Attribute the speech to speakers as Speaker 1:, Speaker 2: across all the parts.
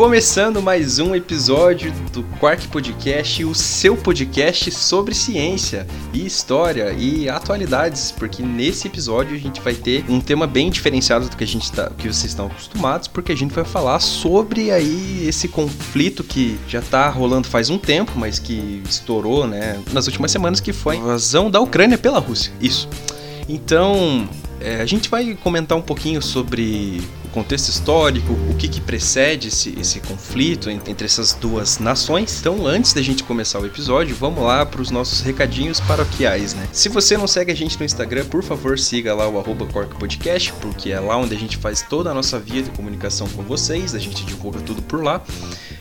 Speaker 1: Começando mais um episódio do Quark Podcast, o seu podcast sobre ciência e história e atualidades, porque nesse episódio a gente vai ter um tema bem diferenciado do que a gente tá, que vocês estão acostumados, porque a gente vai falar sobre aí esse conflito que já tá rolando faz um tempo, mas que estourou, né, nas últimas semanas, que foi a invasão da Ucrânia pela Rússia. Isso. Então, é, a gente vai comentar um pouquinho sobre contexto histórico, o que, que precede esse, esse conflito entre essas duas nações. Então, antes da gente começar o episódio, vamos lá para os nossos recadinhos paroquiais, né? Se você não segue a gente no Instagram, por favor, siga lá o arroba porque é lá onde a gente faz toda a nossa via de comunicação com vocês, a gente divulga tudo por lá.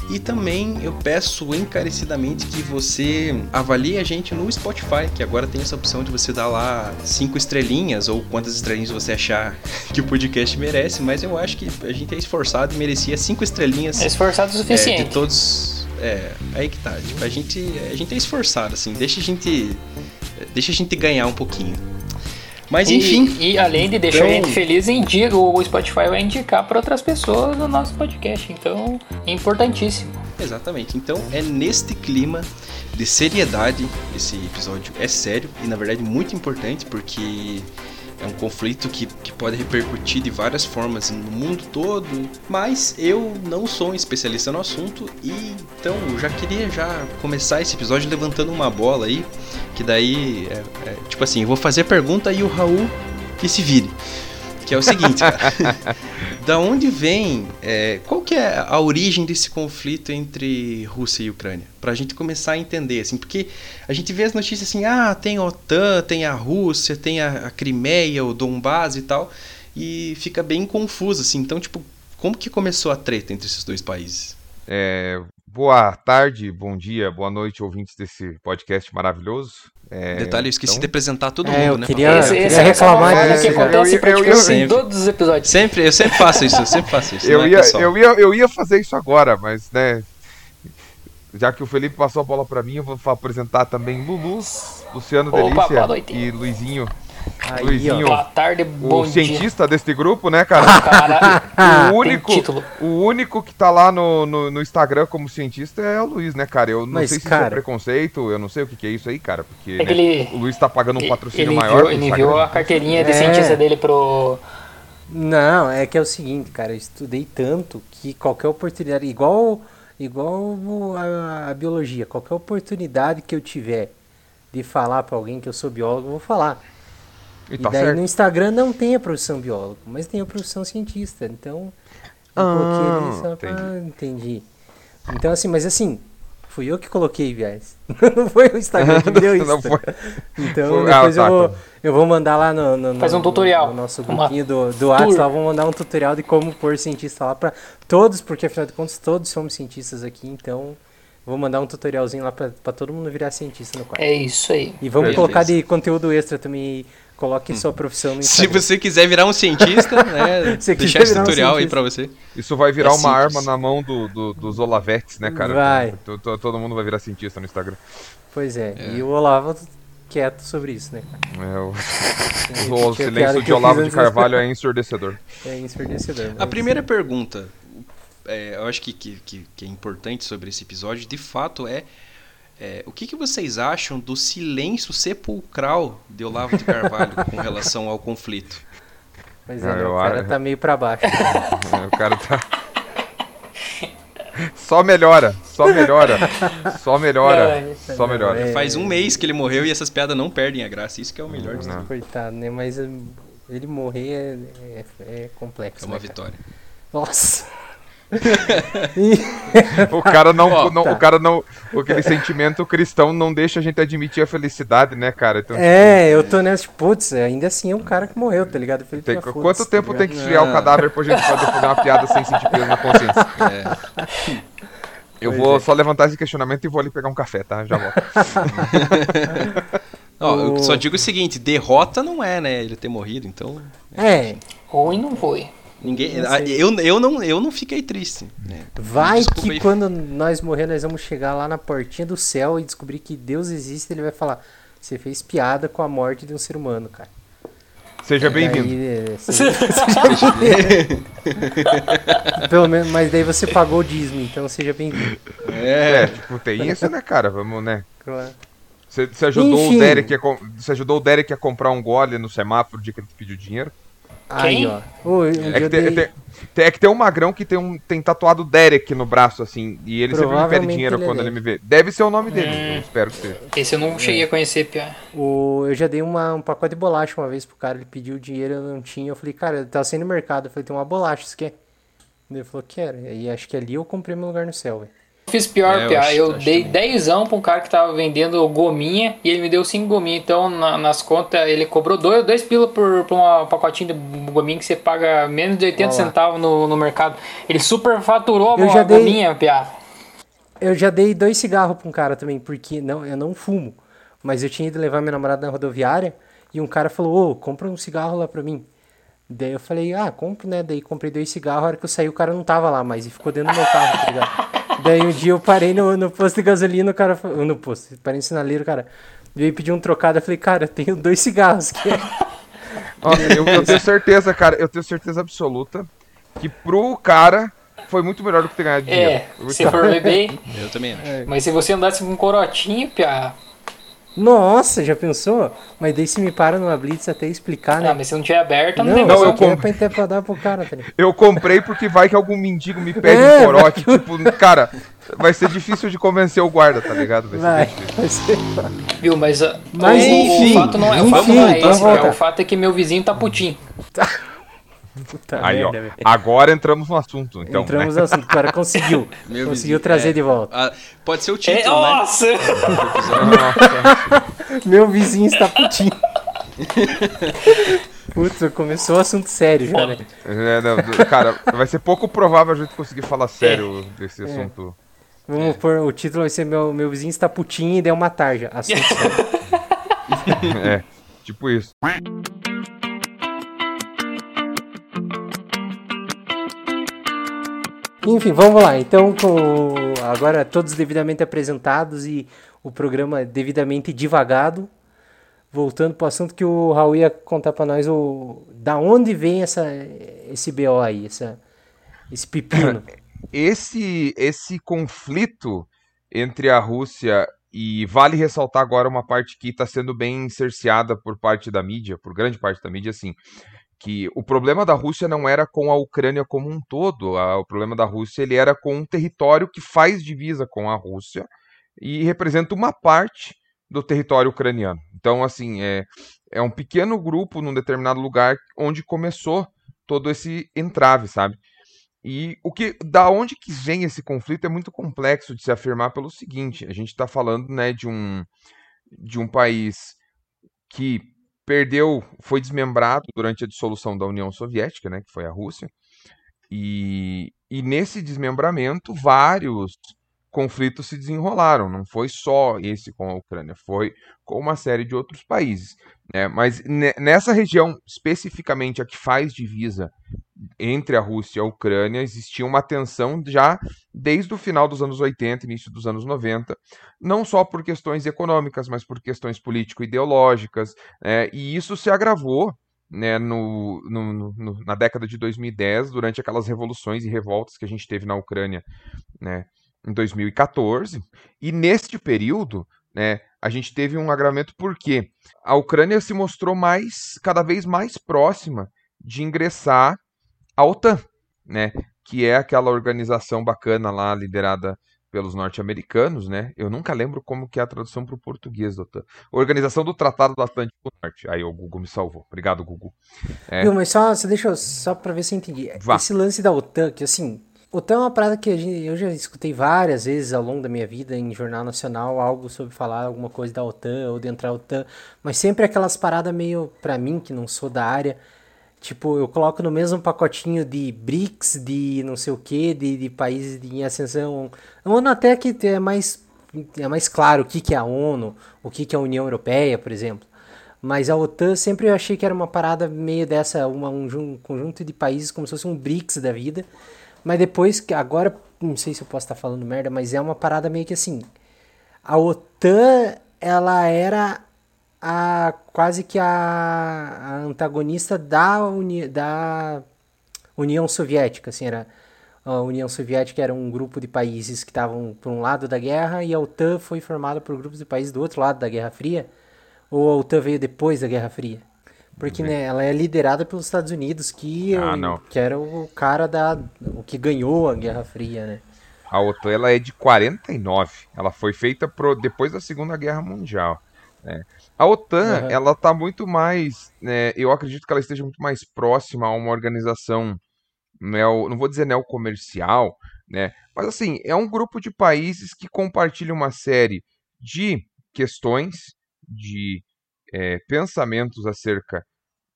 Speaker 1: E também eu peço encarecidamente que você avalie a gente no Spotify, que agora tem essa opção de você dar lá cinco estrelinhas ou quantas estrelinhas você achar que o podcast merece, mas eu acho que a gente é esforçado e merecia cinco estrelinhas.
Speaker 2: É esforçado o suficiente.
Speaker 1: É, de todos. É, aí que tá. Tipo, a gente, a gente é esforçado, assim. Deixa a gente. Deixa a gente ganhar um pouquinho. Mas enfim.
Speaker 2: E, e além de deixar então... a gente feliz, indica, o Spotify vai indicar para outras pessoas o nosso podcast. Então, é importantíssimo.
Speaker 1: Exatamente. Então, é neste clima de seriedade. Esse episódio é sério e, na verdade, muito importante porque é um conflito que, que pode repercutir de várias formas no mundo todo, mas eu não sou um especialista no assunto e então eu já queria já começar esse episódio levantando uma bola aí, que daí é, é, tipo assim, eu vou fazer pergunta e o Raul que se vire. Que é o seguinte, cara. da onde vem. É, qual que é a origem desse conflito entre Rússia e Ucrânia? Pra gente começar a entender, assim, porque a gente vê as notícias assim, ah, tem a OTAN, tem a Rússia, tem a, a Crimeia, o Donbass e tal, e fica bem confuso, assim. Então, tipo, como que começou a treta entre esses dois países?
Speaker 3: É, boa tarde, bom dia, boa noite, ouvintes desse podcast maravilhoso.
Speaker 1: É, Detalhe, eu esqueci então... de apresentar todo é, mundo,
Speaker 4: né? Queria, esse, esse reclamar
Speaker 2: é, que acontece eu, eu, eu, em todos os episódios.
Speaker 1: Sempre, eu sempre faço isso, eu sempre faço isso.
Speaker 3: eu, é ia, eu, ia, eu ia fazer isso agora, mas, né, já que o Felipe passou a bola para mim, eu vou apresentar também Lulu, Luciano Opa, Delícia e Luizinho Aí, Luizinho,
Speaker 2: boa tarde, bom
Speaker 3: o dia. cientista deste grupo, né, cara? cara o único, o único que tá lá no, no, no, Instagram como cientista é o Luiz, né, cara? Eu não Mas, sei se cara... isso é preconceito, eu não sei o que, que é isso aí, cara, porque é né, ele, o Luiz tá pagando um patrocínio
Speaker 2: ele
Speaker 3: maior.
Speaker 2: Enviou, ele enviou a carteirinha de é. cientista dele pro
Speaker 4: não, é que é o seguinte, cara, eu estudei tanto que qualquer oportunidade, igual igual a, a biologia, qualquer oportunidade que eu tiver de falar para alguém que eu sou biólogo, eu vou falar. E, tá daí certo. no Instagram não tem a profissão biólogo, mas tem a profissão cientista. Então, eu ah, coloquei ali só entendi. pra... Entendi. Então, assim, mas assim, fui eu que coloquei, viés. não foi o Instagram que me deu isso. não foi. Então, foi... depois ah, eu, tá, vou, eu vou mandar lá no, no,
Speaker 2: Faz um tutorial.
Speaker 4: no nosso grupinho do, do WhatsApp, lá, vou mandar um tutorial de como pôr cientista lá pra todos, porque afinal de contas todos somos cientistas aqui, então... Vou mandar um tutorialzinho lá pra, pra todo mundo virar cientista no quarto.
Speaker 2: É isso aí.
Speaker 4: E vamos Beleza. colocar de conteúdo extra também Coloque sua profissão no
Speaker 1: Instagram. Se você quiser virar um cientista, né? deixar esse tutorial um aí pra você.
Speaker 3: Isso vai virar é uma simples. arma na mão do, do, dos Olavetes, né, cara?
Speaker 4: Vai.
Speaker 3: Todo, todo mundo vai virar cientista no Instagram.
Speaker 4: Pois é. é. E o Olavo quieto sobre isso, né,
Speaker 3: cara? É, o, o silêncio de Olavo de Carvalho é ensurdecedor.
Speaker 4: É ensurdecedor.
Speaker 1: A primeira pergunta, é, eu acho que, que, que é importante sobre esse episódio, de fato, é é, o que, que, vocês acham do silêncio sepulcral de Olavo de Carvalho com relação ao conflito?
Speaker 4: Pois é, o cara tá meio para baixo.
Speaker 3: o cara tá. Só melhora, só melhora, só melhora, só melhora.
Speaker 1: É, Faz um mês que ele morreu e essas piadas não perdem a graça, isso que é o melhor de tudo.
Speaker 4: Coitado, né? Mas ele morrer é, é, é complexo.
Speaker 1: É uma
Speaker 4: né,
Speaker 1: vitória.
Speaker 4: Nossa.
Speaker 3: o cara não, oh, não tá. o cara não, aquele sentimento cristão não deixa a gente admitir a felicidade, né, cara?
Speaker 4: Então, é, tipo, eu tô nessa, tipo, putz, ainda assim é um cara que morreu, tá ligado?
Speaker 3: Falei, tem, quanto tá tempo tá tem que esfriar o cadáver pra gente poder fazer uma piada sem sentir peso na consciência? É. Eu pois vou é. só levantar esse questionamento e vou ali pegar um café, tá? Já volto.
Speaker 1: eu só digo o seguinte, derrota não é, né? Ele ter morrido, então.
Speaker 4: É.
Speaker 2: Ruim não foi.
Speaker 1: Ninguém, eu, eu, não, eu não fiquei triste. Né?
Speaker 4: Vai Desculpa que aí. quando nós morrer, nós vamos chegar lá na portinha do céu e descobrir que Deus existe. Ele vai falar: Você fez piada com a morte de um ser humano, cara.
Speaker 3: Seja bem-vindo.
Speaker 4: Pelo menos, mas daí você pagou o Disney, então seja bem-vindo.
Speaker 3: É, é, tipo, tem isso, né, cara? Vamos, né? Claro. Você, você ajudou Enfim. o Derek a, você ajudou o Derek a comprar um gole no semáforo o dia que ele pediu dinheiro?
Speaker 2: Aí, ó. um
Speaker 3: é, que tem, dei... tem, é que tem um magrão que tem, um, tem tatuado Derek no braço, assim. E ele sempre me pede dinheiro ele é quando é ele me vê. Deve ser o nome dele, hum, espero que seja.
Speaker 2: Esse eu não cheguei a conhecer, Pia.
Speaker 4: O, eu já dei uma, um pacote de bolacha uma vez pro cara, ele pediu dinheiro, eu não tinha. Eu falei, cara, tá saindo no mercado. Eu falei, tem uma bolacha, você quer? Ele falou, quero. E acho que ali eu comprei meu lugar no céu, velho
Speaker 2: fiz pior, é, eu, acho, eu dei dezão pra um cara que tava vendendo gominha e ele me deu cinco gominhas. Então, na, nas contas, ele cobrou dois, dois pila por, por um pacotinho de gominha que você paga menos de 80 centavos no, no mercado. Ele super faturou eu a já gominha, dei, piá.
Speaker 4: Eu já dei dois cigarros pra um cara também, porque não, eu não fumo. Mas eu tinha ido levar minha namorada na rodoviária e um cara falou, ô, compra um cigarro lá pra mim. Daí eu falei, ah, compro, né? Daí comprei dois cigarros, a hora que eu saí o cara não tava lá mais e ficou dentro do meu carro, tá ligado? Daí um dia eu parei no, no posto de gasolina, o cara falou, no posto, parei no sinaleiro, cara, veio pedir um trocado, eu falei, cara, eu tenho dois cigarros aqui.
Speaker 3: eu, eu tenho certeza, cara, eu tenho certeza absoluta que pro cara foi muito melhor do que ter ganhado dinheiro.
Speaker 2: É, se for beber.
Speaker 1: Eu também
Speaker 2: acho. Mas se você andasse com um corotinho, piá,
Speaker 4: nossa, já pensou? Mas daí se me para numa blitz até explicar, né?
Speaker 2: Ah, mas se não tiver aberto,
Speaker 4: não, não, não eu comprei pra, pra dar pro cara, tá
Speaker 3: Eu comprei porque vai que algum mendigo me pede é, um corote, tipo, cara, vai ser difícil de convencer o guarda, tá ligado?
Speaker 2: Vai, ser vai, ser... Viu, mas, mas o, enfim, o fato não é, enfim, o fato não é esse, é o fato é que meu vizinho tá putinho. Tá.
Speaker 3: Puta Aí, merda, ó, agora entramos no assunto. Então,
Speaker 4: entramos né? no assunto, o cara conseguiu. Meu conseguiu vizinho, trazer é, de volta.
Speaker 1: A, pode ser o título, é, né?
Speaker 2: Nossa!
Speaker 4: Meu vizinho está putinho. Puta, começou o assunto sério já, né?
Speaker 3: É, não, cara, vai ser pouco provável a gente conseguir falar sério é. desse assunto.
Speaker 4: Vamos pôr, o título vai ser meu, meu vizinho está putinho e deu uma tarja. Assunto sério.
Speaker 3: é, tipo isso.
Speaker 4: Enfim, vamos lá. Então, com, agora todos devidamente apresentados e o programa devidamente divagado. Voltando para o assunto que o Raul ia contar para nós, o, da onde vem essa, esse BO aí, essa, esse pepino?
Speaker 3: Esse, esse conflito entre a Rússia e vale ressaltar agora uma parte que está sendo bem cerceada por parte da mídia, por grande parte da mídia, assim que o problema da Rússia não era com a Ucrânia como um todo, a, o problema da Rússia ele era com um território que faz divisa com a Rússia e representa uma parte do território ucraniano. Então, assim, é, é um pequeno grupo num determinado lugar onde começou todo esse entrave, sabe? E o que, da onde que vem esse conflito é muito complexo de se afirmar pelo seguinte: a gente está falando, né, de um de um país que perdeu, foi desmembrado durante a dissolução da União Soviética, né, que foi a Rússia. E, e nesse desmembramento, vários conflitos se desenrolaram. Não foi só esse com a Ucrânia, foi com uma série de outros países. Né? Mas nessa região, especificamente a que faz divisa entre a Rússia e a Ucrânia, existia uma tensão já desde o final dos anos 80, início dos anos 90, não só por questões econômicas, mas por questões político-ideológicas, né? e isso se agravou né, no, no, no, na década de 2010, durante aquelas revoluções e revoltas que a gente teve na Ucrânia né, em 2014. E neste período, né, a gente teve um agravamento porque a Ucrânia se mostrou mais, cada vez mais próxima de ingressar à OTAN, né, que é aquela organização bacana lá liderada pelos norte-americanos, né? Eu nunca lembro como que é a tradução para o português da OTAN. Organização do Tratado do Atlântico Norte. Aí o Google me salvou. Obrigado, Google.
Speaker 4: É... Viu, mas só, deixa eu, só para ver se eu entendi. Vá. Esse lance da OTAN, que assim, OTAN é uma parada que eu já escutei várias vezes ao longo da minha vida em jornal nacional, algo sobre falar alguma coisa da OTAN ou de entrar OTAN, mas sempre aquelas paradas meio, para mim, que não sou da área, tipo, eu coloco no mesmo pacotinho de BRICS, de não sei o que, de, de países em ascensão. A ONU até que é mais, é mais claro o que, que é a ONU, o que, que é a União Europeia, por exemplo. Mas a OTAN sempre eu achei que era uma parada meio dessa, uma, um, um conjunto de países como se fosse um BRICS da vida mas depois, agora, não sei se eu posso estar falando merda, mas é uma parada meio que assim. A OTAN, ela era a quase que a, a antagonista da, Uni, da União Soviética, assim, era a União Soviética era um grupo de países que estavam por um lado da guerra e a OTAN foi formada por grupos de países do outro lado da Guerra Fria, ou a OTAN veio depois da Guerra Fria? Porque né, ela é liderada pelos Estados Unidos, que, ah, o, que era o cara da o que ganhou a Guerra Fria, né?
Speaker 3: A OTAN ela é de 49. Ela foi feita pro, depois da Segunda Guerra Mundial. Né? A OTAN, uhum. ela tá muito mais. Né, eu acredito que ela esteja muito mais próxima a uma organização, neo, não vou dizer neocomercial, né? Mas assim, é um grupo de países que compartilham uma série de questões, de é, pensamentos acerca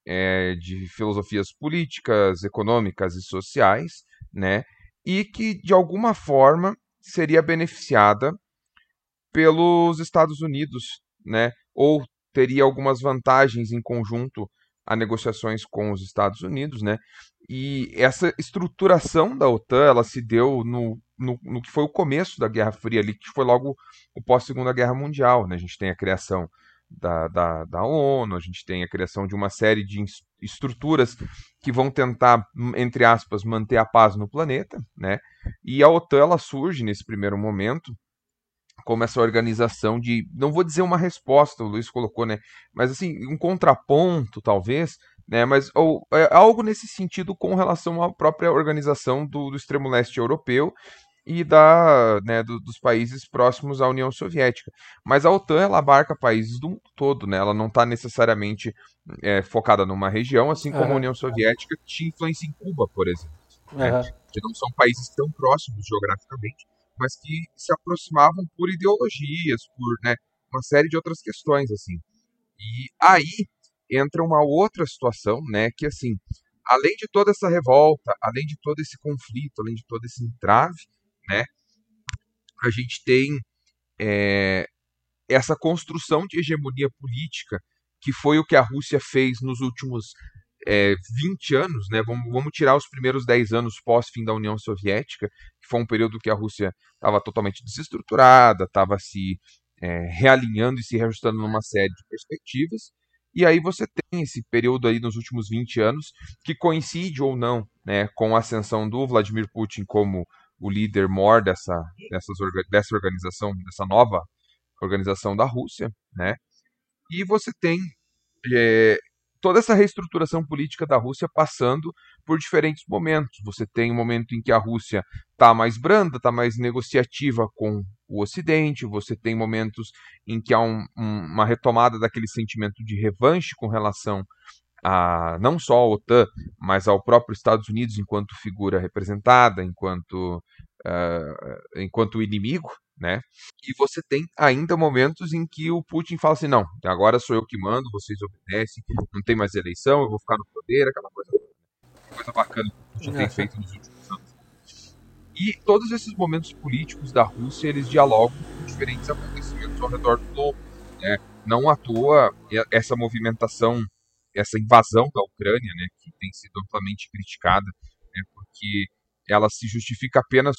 Speaker 3: é, de filosofias políticas, econômicas e sociais, né? E que de alguma forma seria beneficiada pelos Estados Unidos, né? Ou teria algumas vantagens em conjunto a negociações com os Estados Unidos, né? E essa estruturação da OTAN, ela se deu no, no, no que foi o começo da Guerra Fria ali, que foi logo o pós Segunda Guerra Mundial, né? A gente tem a criação da, da, da ONU, a gente tem a criação de uma série de estruturas que vão tentar, entre aspas, manter a paz no planeta, né? E a OTAN ela surge nesse primeiro momento como essa organização de, não vou dizer uma resposta, o Luiz colocou, né? Mas assim, um contraponto, talvez, né? Mas ou, é algo nesse sentido com relação à própria organização do, do extremo leste europeu e da, né, do, dos países próximos à União Soviética. Mas a OTAN ela abarca países do mundo todo, né? Ela não está necessariamente é, focada numa região, assim como uhum. a União Soviética tinha influência em Cuba, por exemplo. Uhum. Né? Que não são países tão próximos geograficamente, mas que se aproximavam por ideologias, por né, uma série de outras questões, assim. E aí entra uma outra situação, né, que assim, além de toda essa revolta, além de todo esse conflito, além de todo esse entrave, né? A gente tem é, essa construção de hegemonia política que foi o que a Rússia fez nos últimos é, 20 anos, né? Vamos, vamos, tirar os primeiros 10 anos pós-fim da União Soviética, que foi um período que a Rússia estava totalmente desestruturada, estava se é, realinhando e se reajustando numa série de perspectivas. E aí você tem esse período aí nos últimos 20 anos que coincide ou não né, com a ascensão do Vladimir Putin como o líder mor dessa, dessas, dessa organização, dessa nova organização da Rússia, né? E você tem é, toda essa reestruturação política da Rússia passando por diferentes momentos. Você tem um momento em que a Rússia está mais branda, está mais negociativa com o Ocidente, você tem momentos em que há um, um, uma retomada daquele sentimento de revanche com relação a não só a OTAN, mas ao próprio Estados Unidos enquanto figura representada, enquanto, uh, enquanto inimigo, né? E você tem ainda momentos em que o Putin fala assim, não, agora sou eu que mando, vocês obedecem, não tem mais eleição, eu vou ficar no poder, aquela coisa, coisa bacana que o Putin tem feito nos últimos anos. E todos esses momentos políticos da Rússia, eles dialogam com diferentes acontecimentos ao redor do globo, né? Não à toa essa movimentação essa invasão da Ucrânia, né, que tem sido amplamente criticada, né, porque ela se justifica apenas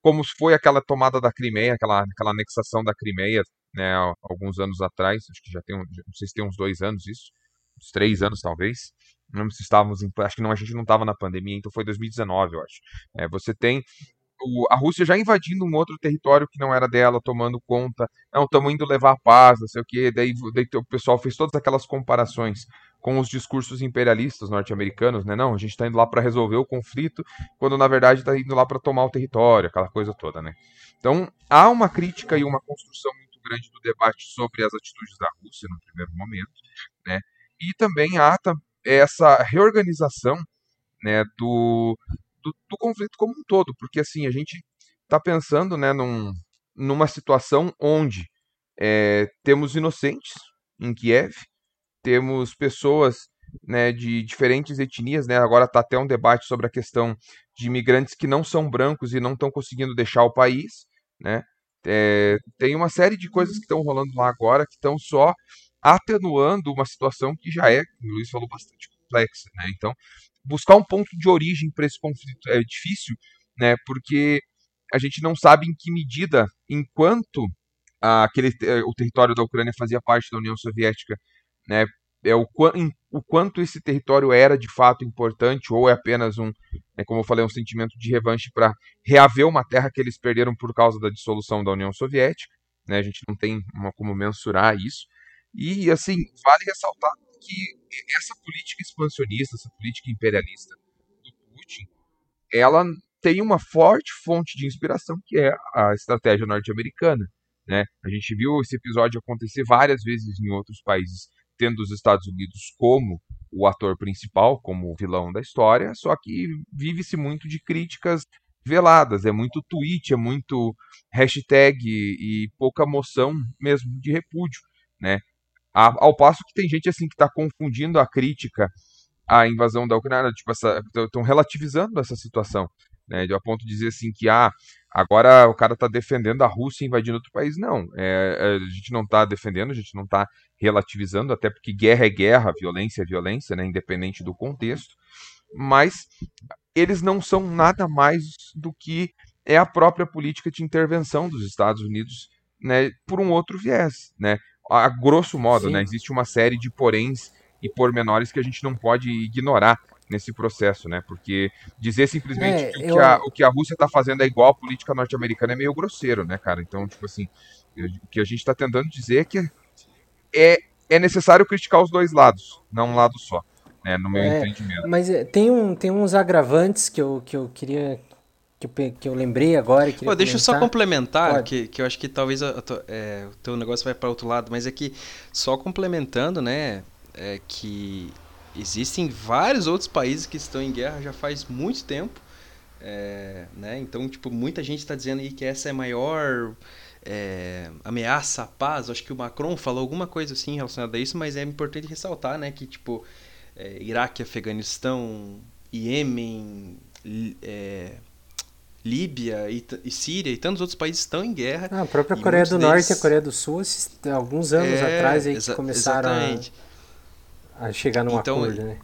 Speaker 3: como foi aquela tomada da Crimeia, aquela, aquela anexação da Crimeia, né, alguns anos atrás, acho que já tem, não sei se tem uns dois anos isso, uns três anos talvez, não se estávamos em, acho que não, a gente não estava na pandemia, então foi 2019, eu acho. É, você tem o, a Rússia já invadindo um outro território que não era dela, tomando conta, não, estamos indo levar a paz, não sei o que, daí, daí o pessoal fez todas aquelas comparações com os discursos imperialistas norte-americanos, né? Não, a gente está indo lá para resolver o conflito, quando na verdade está indo lá para tomar o território, aquela coisa toda, né? Então há uma crítica e uma construção muito grande do debate sobre as atitudes da Rússia no primeiro momento, né? E também há essa reorganização, né, do, do, do conflito como um todo, porque assim a gente está pensando, né, num, numa situação onde é, temos inocentes em Kiev, temos pessoas né, de diferentes etnias, né? Agora está até um debate sobre a questão de imigrantes que não são brancos e não estão conseguindo deixar o país, né? É, tem uma série de coisas que estão rolando lá agora que estão só atenuando uma situação que já é, o Luiz falou, bastante complexa, né? Então, buscar um ponto de origem para esse conflito é difícil, né? Porque a gente não sabe em que medida, enquanto aquele, o território da Ucrânia fazia parte da União Soviética, né? É o, o quanto esse território era de fato importante ou é apenas um, né, como eu falei, um sentimento de revanche para reaver uma terra que eles perderam por causa da dissolução da União Soviética. Né? A gente não tem uma, como mensurar isso. E assim vale ressaltar que essa política expansionista, essa política imperialista do Putin, ela tem uma forte fonte de inspiração que é a estratégia norte-americana. Né? A gente viu esse episódio acontecer várias vezes em outros países, tendo os Estados Unidos como o ator principal, como o vilão da história, só que vive-se muito de críticas veladas, é muito tweet, é muito hashtag e pouca moção mesmo de repúdio, né? Ao passo que tem gente assim que está confundindo a crítica à invasão da Ucrânia, tipo, estão relativizando essa situação, né? A ponto de dizer assim que ah, agora o cara está defendendo a Rússia invadindo outro país. Não, é, a gente não está defendendo, a gente não está relativizando, até porque guerra é guerra, violência é violência, né? Independente do contexto. Mas eles não são nada mais do que é a própria política de intervenção dos Estados Unidos, né? Por um outro viés, né? A grosso modo, né? Existe uma série de poréns e pormenores que a gente não pode ignorar nesse processo, né? Porque dizer simplesmente é, que, eu... o que, a, o que a Rússia está fazendo é igual à política norte-americana é meio grosseiro, né, cara? Então, tipo assim, o que a gente está tentando dizer é que é, é necessário criticar os dois lados, não um lado só, né, no meu é, entendimento.
Speaker 4: Mas é, tem, um, tem uns agravantes que eu, que eu queria que eu, que eu lembrei agora.
Speaker 1: Pô, deixa eu só complementar, que, que eu acho que talvez a, a, é, o teu negócio vai para outro lado, mas é que só complementando, né, é que existem vários outros países que estão em guerra já faz muito tempo. É, né? Então, tipo, muita gente está dizendo aí que essa é a maior é, ameaça à paz. Acho que o Macron falou alguma coisa assim relacionada a isso, mas é importante ressaltar, né, que tipo é, Iraque, Afeganistão, Iêmen, é, Líbia e, e, Síria e tantos outros países estão em guerra.
Speaker 4: Ah, a própria Coreia do deles... Norte e a Coreia do Sul, alguns anos é, atrás aí que começaram a a chegar num então, acordo, né?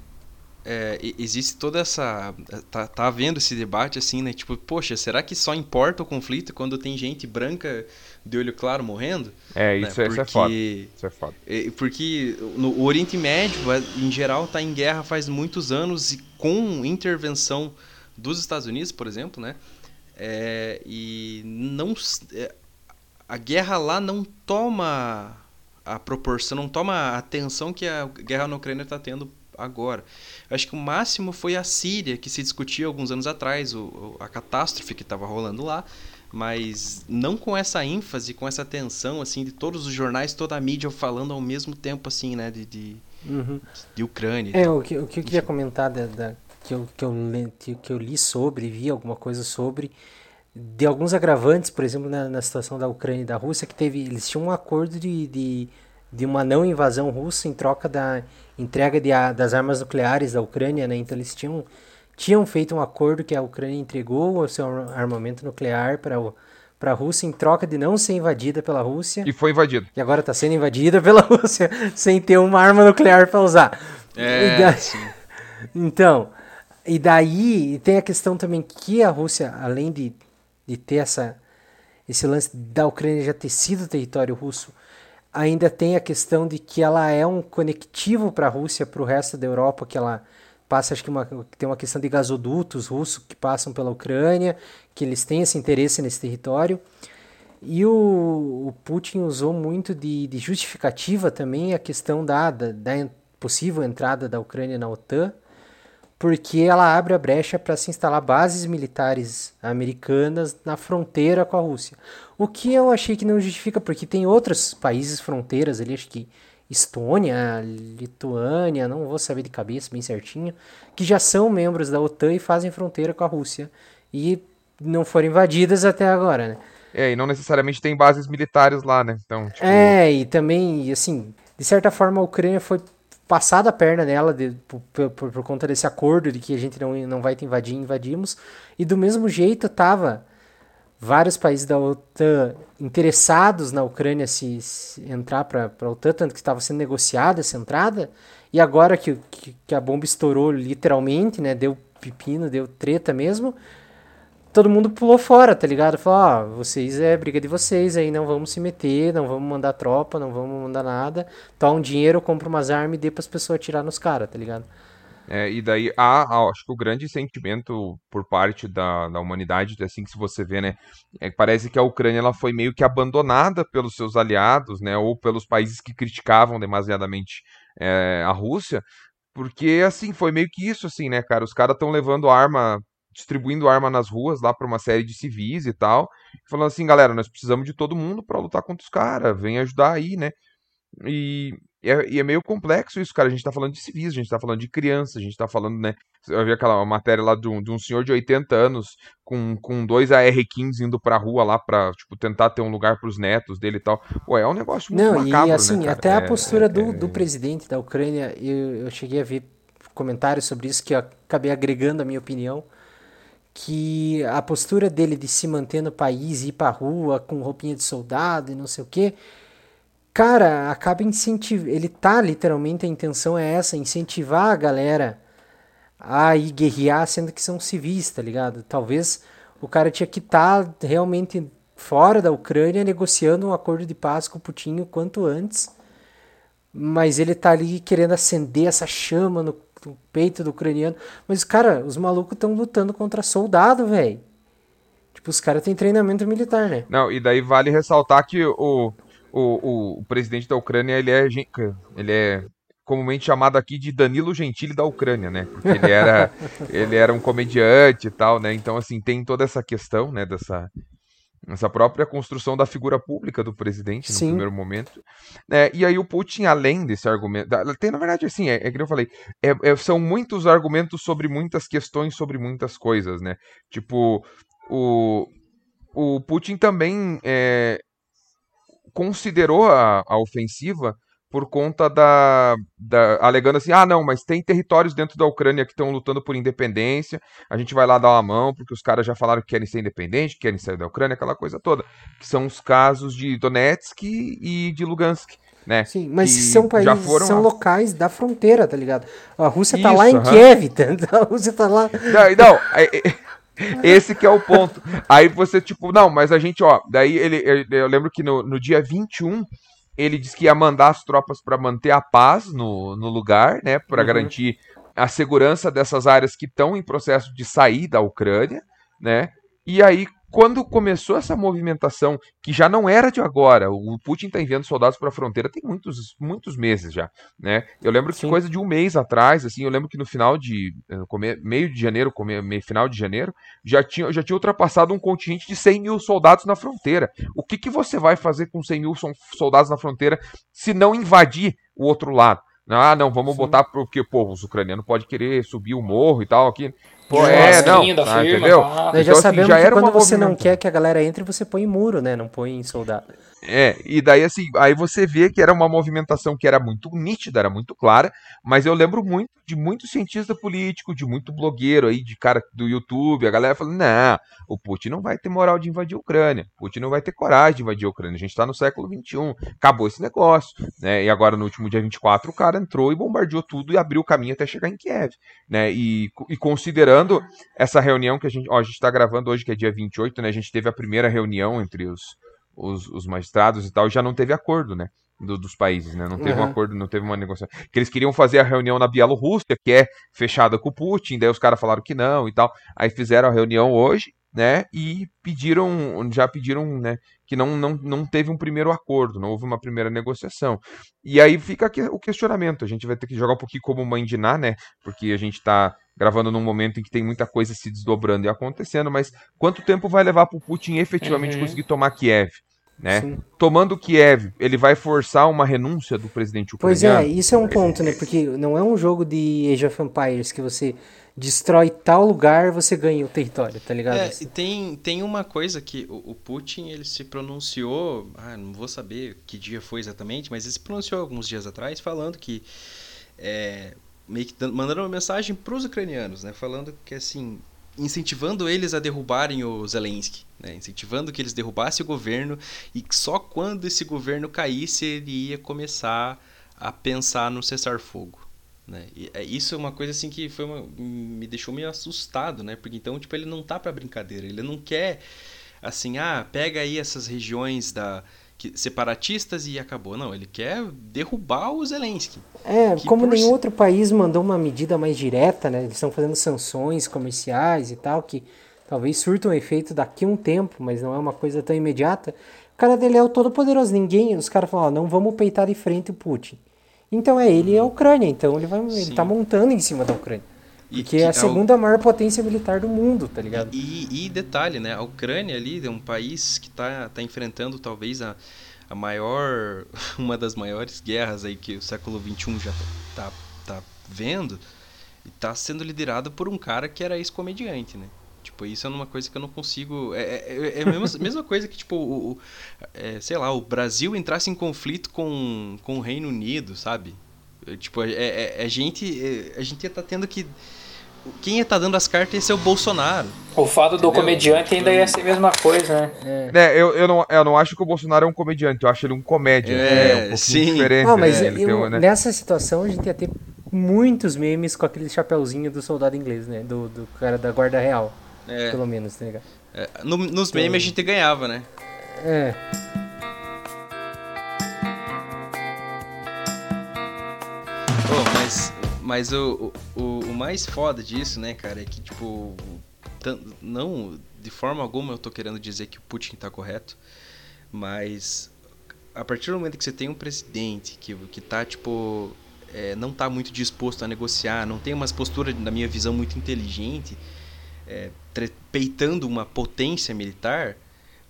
Speaker 1: É, existe toda essa. Tá, tá havendo esse debate assim, né? Tipo, poxa, será que só importa o conflito quando tem gente branca de olho claro morrendo?
Speaker 3: É, isso, né? porque, isso é foda. Isso é foda.
Speaker 1: É, porque no, o Oriente Médio, em geral, tá em guerra faz muitos anos e com intervenção dos Estados Unidos, por exemplo, né? É, e não. É, a guerra lá não toma a proporção, não toma a atenção que a guerra na Ucrânia está tendo agora. Eu acho que o máximo foi a Síria, que se discutia alguns anos atrás, o, a catástrofe que estava rolando lá, mas não com essa ênfase, com essa atenção, assim, de todos os jornais, toda a mídia falando ao mesmo tempo, assim, né, de, de, uhum. de Ucrânia.
Speaker 4: É, o que, o que eu queria comentar da, da, que, eu, que, eu, que eu li sobre, vi alguma coisa sobre, de alguns agravantes, por exemplo, na, na, situação da Ucrânia e da Rússia, que teve, eles tinham um acordo de, de, de uma não invasão russa em troca da entrega de, das armas nucleares da Ucrânia, né? Então eles tinham, tinham feito um acordo que a Ucrânia entregou o seu armamento nuclear para para a Rússia em troca de não ser invadida pela Rússia.
Speaker 3: E foi invadida.
Speaker 4: E agora está sendo invadida pela Rússia sem ter uma arma nuclear para usar.
Speaker 1: É, sim.
Speaker 4: Então, e daí tem a questão também que a Rússia, além de de ter essa, esse lance da Ucrânia já ter sido território russo, ainda tem a questão de que ela é um conectivo para a Rússia, para o resto da Europa, que ela passa, acho que uma, tem uma questão de gasodutos russos que passam pela Ucrânia, que eles têm esse interesse nesse território. E o, o Putin usou muito de, de, justificativa também a questão da, da, da possível entrada da Ucrânia na OTAN, porque ela abre a brecha para se instalar bases militares americanas na fronteira com a Rússia. O que eu achei que não justifica, porque tem outros países fronteiras ali, acho que Estônia, Lituânia, não vou saber de cabeça bem certinho, que já são membros da OTAN e fazem fronteira com a Rússia. E não foram invadidas até agora, né?
Speaker 3: É, e não necessariamente tem bases militares lá, né? Então,
Speaker 4: tipo... É, e também, assim, de certa forma a Ucrânia foi passado a perna nela de, por, por, por, conta desse acordo de que a gente não, não vai te invadir, invadimos. E do mesmo jeito tava vários países da OTAN interessados na Ucrânia se, se entrar para a OTAN, tanto que estava sendo negociada essa entrada. E agora que, que, que, a bomba estourou literalmente, né, deu pepino, deu treta mesmo, todo mundo pulou fora, tá ligado? Falou, oh, vocês é briga de vocês aí, não vamos se meter, não vamos mandar tropa, não vamos mandar nada. Toma um dinheiro, compra umas armas e dê pras pessoas atirar nos caras, tá ligado?
Speaker 3: É, e daí, há, há, acho que o grande sentimento por parte da, da humanidade, assim que se você vê, né, é, parece que a Ucrânia ela foi meio que abandonada pelos seus aliados, né, ou pelos países que criticavam demasiadamente é, a Rússia, porque, assim, foi meio que isso, assim, né, cara, os caras estão levando arma, distribuindo arma nas ruas lá para uma série de civis e tal, falando assim, galera, nós precisamos de todo mundo para lutar contra os caras, vem ajudar aí, né, e é, e é, meio complexo isso, cara. A gente tá falando de civis, a gente tá falando de crianças, a gente tá falando, né? Eu vi aquela matéria lá de um, de um senhor de 80 anos com, com dois AR-15 indo pra rua lá pra, tipo, tentar ter um lugar pros netos dele e tal. Pô, é um negócio muito
Speaker 4: Não,
Speaker 3: macabro,
Speaker 4: e assim,
Speaker 3: né,
Speaker 4: até a é, postura é, do, do presidente da Ucrânia, eu, eu cheguei a ver comentários sobre isso que eu acabei agregando a minha opinião que a postura dele de se manter no país, ir pra rua com roupinha de soldado e não sei o que, cara, acaba incentivando. Ele tá literalmente, a intenção é essa, incentivar a galera a ir guerrear, sendo que são civis, tá ligado? Talvez o cara tinha que estar tá realmente fora da Ucrânia negociando um acordo de paz com o Putin o quanto antes. Mas ele tá ali querendo acender essa chama no, peito do ucraniano. Mas, cara, os malucos estão lutando contra soldado, velho. Tipo, os caras têm treinamento militar, né?
Speaker 3: Não, e daí vale ressaltar que o, o, o, o, presidente da Ucrânia, ele é, ele é comumente chamado aqui de Danilo Gentili da Ucrânia, né? Porque ele era, ele era um comediante e tal, né? Então, assim, tem toda essa questão, né, dessa, essa própria construção da figura pública do presidente no Sim. primeiro momento. É, e aí o Putin, além desse argumento. Tem, na verdade, assim, é, é que eu falei, é, é, são muitos argumentos sobre muitas questões, sobre muitas coisas, né? Tipo, o, o Putin também é, considerou a, a ofensiva por conta da, da, alegando assim, ah não, mas tem territórios dentro da Ucrânia que estão lutando por independência, a gente vai lá dar uma mão porque os caras já falaram que querem ser independentes, que querem sair da Ucrânia, aquela coisa toda, que são os casos de Donetsk e de Lugansk. Né?
Speaker 4: Sim, mas são países, foram são locais da fronteira, tá ligado? A Rússia tá Isso, lá em uh -huh. Kiev, tá? a Rússia tá lá.
Speaker 3: Não, não é, é, esse que é o ponto. Aí você, tipo, não, mas a gente, ó, daí ele, eu, eu lembro que no, no dia 21 ele disse que ia mandar as tropas para manter a paz no, no lugar, né, para uhum. garantir a segurança dessas áreas que estão em processo de sair da Ucrânia, né? E aí quando começou essa movimentação, que já não era de agora, o Putin está enviando soldados para a fronteira tem muitos, muitos meses já, né? Eu lembro que Sim. coisa de um mês atrás, assim, eu lembro que no final de eh, meio de janeiro, final de janeiro, já tinha, já tinha ultrapassado um contingente de 100 mil soldados na fronteira. O que, que você vai fazer com 100 mil soldados na fronteira se não invadir o outro lado? Ah, não, vamos Sim. botar porque, pô, os ucranianos podem querer subir o morro e tal aqui.
Speaker 4: Pô, é, não, ah, entendeu? Tá. Nós já então, sabemos assim, já que quando você não quer que a galera entre, você põe muro, né? Não põe soldado.
Speaker 3: É, e daí assim, aí você vê que era uma movimentação que era muito nítida, era muito clara, mas eu lembro muito de muito cientista político, de muito blogueiro aí, de cara do YouTube, a galera falando, não, o Putin não vai ter moral de invadir a Ucrânia, o Putin não vai ter coragem de invadir a Ucrânia, a gente tá no século XXI, acabou esse negócio, né, e agora no último dia 24 o cara entrou e bombardeou tudo e abriu o caminho até chegar em Kiev, né, e, e considerando essa reunião que a gente, ó, a gente tá gravando hoje, que é dia 28, né, a gente teve a primeira reunião entre os os, os magistrados e tal, já não teve acordo, né? Do, dos países, né? Não teve uhum. um acordo, não teve uma negociação. Que eles queriam fazer a reunião na Bielorrússia, que é fechada com o Putin, daí os caras falaram que não e tal. Aí fizeram a reunião hoje, né? E pediram, já pediram, né? Que não, não, não teve um primeiro acordo, não houve uma primeira negociação. E aí fica aqui o questionamento. A gente vai ter que jogar um pouquinho como mãe de Ná, né? Porque a gente tá gravando num momento em que tem muita coisa se desdobrando e acontecendo, mas quanto tempo vai levar para o Putin efetivamente uhum. conseguir tomar Kiev? Né? Tomando Kiev, ele vai forçar uma renúncia do presidente
Speaker 4: ucraniano? Pois é, isso é um ponto, né? Porque não é um jogo de Age of Empires que você destrói tal lugar, você ganha o território, tá ligado? É,
Speaker 1: tem, tem uma coisa que o, o, Putin, ele se pronunciou, ah, não vou saber que dia foi exatamente, mas ele se pronunciou alguns dias atrás falando que é, meio que mandando uma mensagem para os ucranianos, né, falando que assim, incentivando eles a derrubarem o Zelensky, né, incentivando que eles derrubassem o governo e que só quando esse governo caísse ele ia começar a pensar no cessar-fogo. Né? E, é, isso é uma coisa assim que foi uma, me deixou meio assustado, né? Porque então, tipo, ele não tá para brincadeira, ele não quer assim, ah, pega aí essas regiões da que, separatistas e acabou. Não, ele quer derrubar o Zelensky.
Speaker 4: É, como nenhum outro país mandou uma medida mais direta, né? Eles estão fazendo sanções comerciais e tal, que talvez surtam um efeito daqui a um tempo, mas não é uma coisa tão imediata. O cara dele é o todo poderoso, ninguém, os caras falam, ó, não vamos peitar de frente o Putin. Então é ele e a Ucrânia, então ele vai, ele tá montando em cima da Ucrânia. E que é a segunda maior potência militar do mundo, tá ligado?
Speaker 1: E, e, detalhe, né? A Ucrânia ali é um país que tá, tá enfrentando talvez a, a maior, uma das maiores guerras aí que o século XXI já tá, tá vendo. E tá sendo liderado por um cara que era ex-comediante, né? Tipo, isso é uma coisa que eu não consigo. É, é, é a mesma, mesma coisa que, tipo, o, o é, sei lá, o Brasil entrasse em conflito com, com o Reino Unido, sabe? Tipo, é, é, é a gente. É, a gente ia estar tá tendo que. Quem ia estar tá dando as cartas ia ser o Bolsonaro.
Speaker 2: O fato do comediante ainda ia ser a mesma coisa,
Speaker 3: né? É, eu, eu, não, eu não acho que o Bolsonaro é um comediante, eu acho ele um comédia.
Speaker 1: É, um sim.
Speaker 4: diferente. Não, mas eu, tem, né? nessa situação a gente ia ter muitos memes com aquele chapéuzinho do soldado inglês, né? Do, do cara da guarda real. É. Pelo menos, tá ligado?
Speaker 1: É, no, nos então, memes a gente ganhava, né?
Speaker 4: É.
Speaker 1: Pô, mas, mas o, o, o mais foda disso, né, cara, é que, tipo, não, de forma alguma eu tô querendo dizer que o Putin tá correto, mas a partir do momento que você tem um presidente que, que tá, tipo, é, não tá muito disposto a negociar, não tem umas posturas, na minha visão, muito inteligente, é, peitando uma potência militar,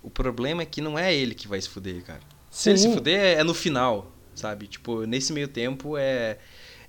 Speaker 1: o problema é que não é ele que vai se fuder, cara. Se Sim. ele se fuder, é, é no final, sabe? Tipo, nesse meio tempo é,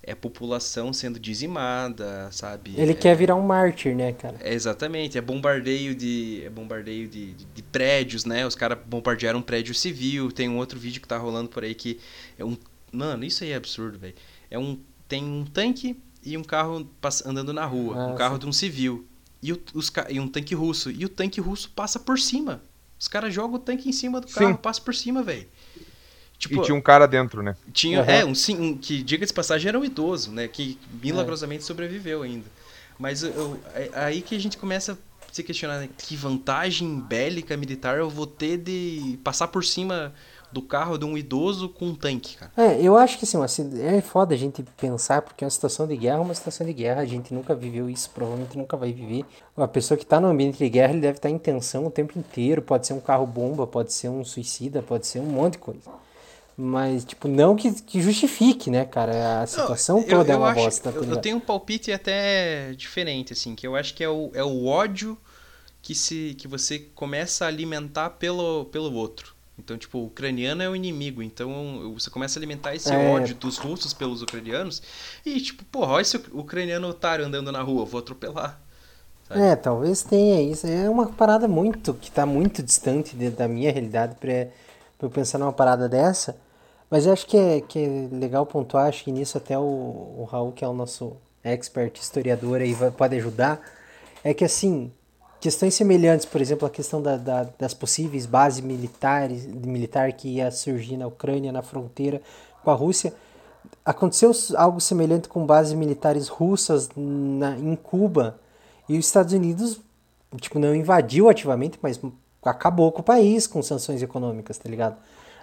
Speaker 1: é população sendo dizimada, sabe?
Speaker 4: Ele
Speaker 1: é,
Speaker 4: quer virar um mártir, né, cara?
Speaker 1: É, exatamente, é bombardeio de é bombardeio de, de, de prédios, né? Os caras bombardearam um prédio civil. Tem um outro vídeo que tá rolando por aí que é um, mano, isso aí é absurdo, velho. É um tem um tanque e um carro andando na rua, ah, um carro sim. de um civil e, o, os, e um tanque russo. E o tanque russo passa por cima. Os caras jogam o tanque em cima do carro, Sim. passa por cima, velho.
Speaker 3: Tipo, e tinha um cara dentro, né?
Speaker 1: Tinha, uhum. é, um, um que, diga de passagem, era um idoso, né? Que milagrosamente é. sobreviveu ainda. Mas eu, é aí que a gente começa a se questionar, né? Que vantagem bélica militar eu vou ter de passar por cima do carro de um idoso com um tanque, cara.
Speaker 4: É, eu acho que assim, assim, é foda a gente pensar, porque uma situação de guerra é uma situação de guerra, a gente nunca viveu isso, provavelmente nunca vai viver. Uma pessoa que está no ambiente de guerra, ele deve estar em tensão o tempo inteiro, pode ser um carro bomba, pode ser um suicida, pode ser um monte de coisa. Mas, tipo, não que, que justifique, né, cara? A situação não, toda eu, é uma acho, bosta.
Speaker 1: Tá eu, eu, tenho um palpite até diferente, assim, que eu acho que é o, é o ódio que, se, que você começa a alimentar pelo, pelo outro. Então, tipo, o ucraniano é o inimigo. Então, você começa a alimentar esse é. ódio dos russos pelos ucranianos. E, tipo, porra, olha esse ucraniano otário andando na rua, vou atropelar.
Speaker 4: Sabe? É, talvez tenha isso. É uma parada muito, que tá muito distante de, da minha realidade pra, pra eu pensar numa parada dessa. Mas eu acho que é, que é legal pontuar, acho que nisso até o, o Raul, que é o nosso expert historiador aí, vai, pode ajudar. É que, assim, questões semelhantes, por exemplo, a questão da, da, das possíveis bases militares, militar que ia surgir na Ucrânia, na fronteira com a Rússia. Aconteceu algo semelhante com bases militares russas na, em Cuba e os Estados Unidos, tipo, não invadiu ativamente, mas acabou com o país com sanções econômicas, tá ligado?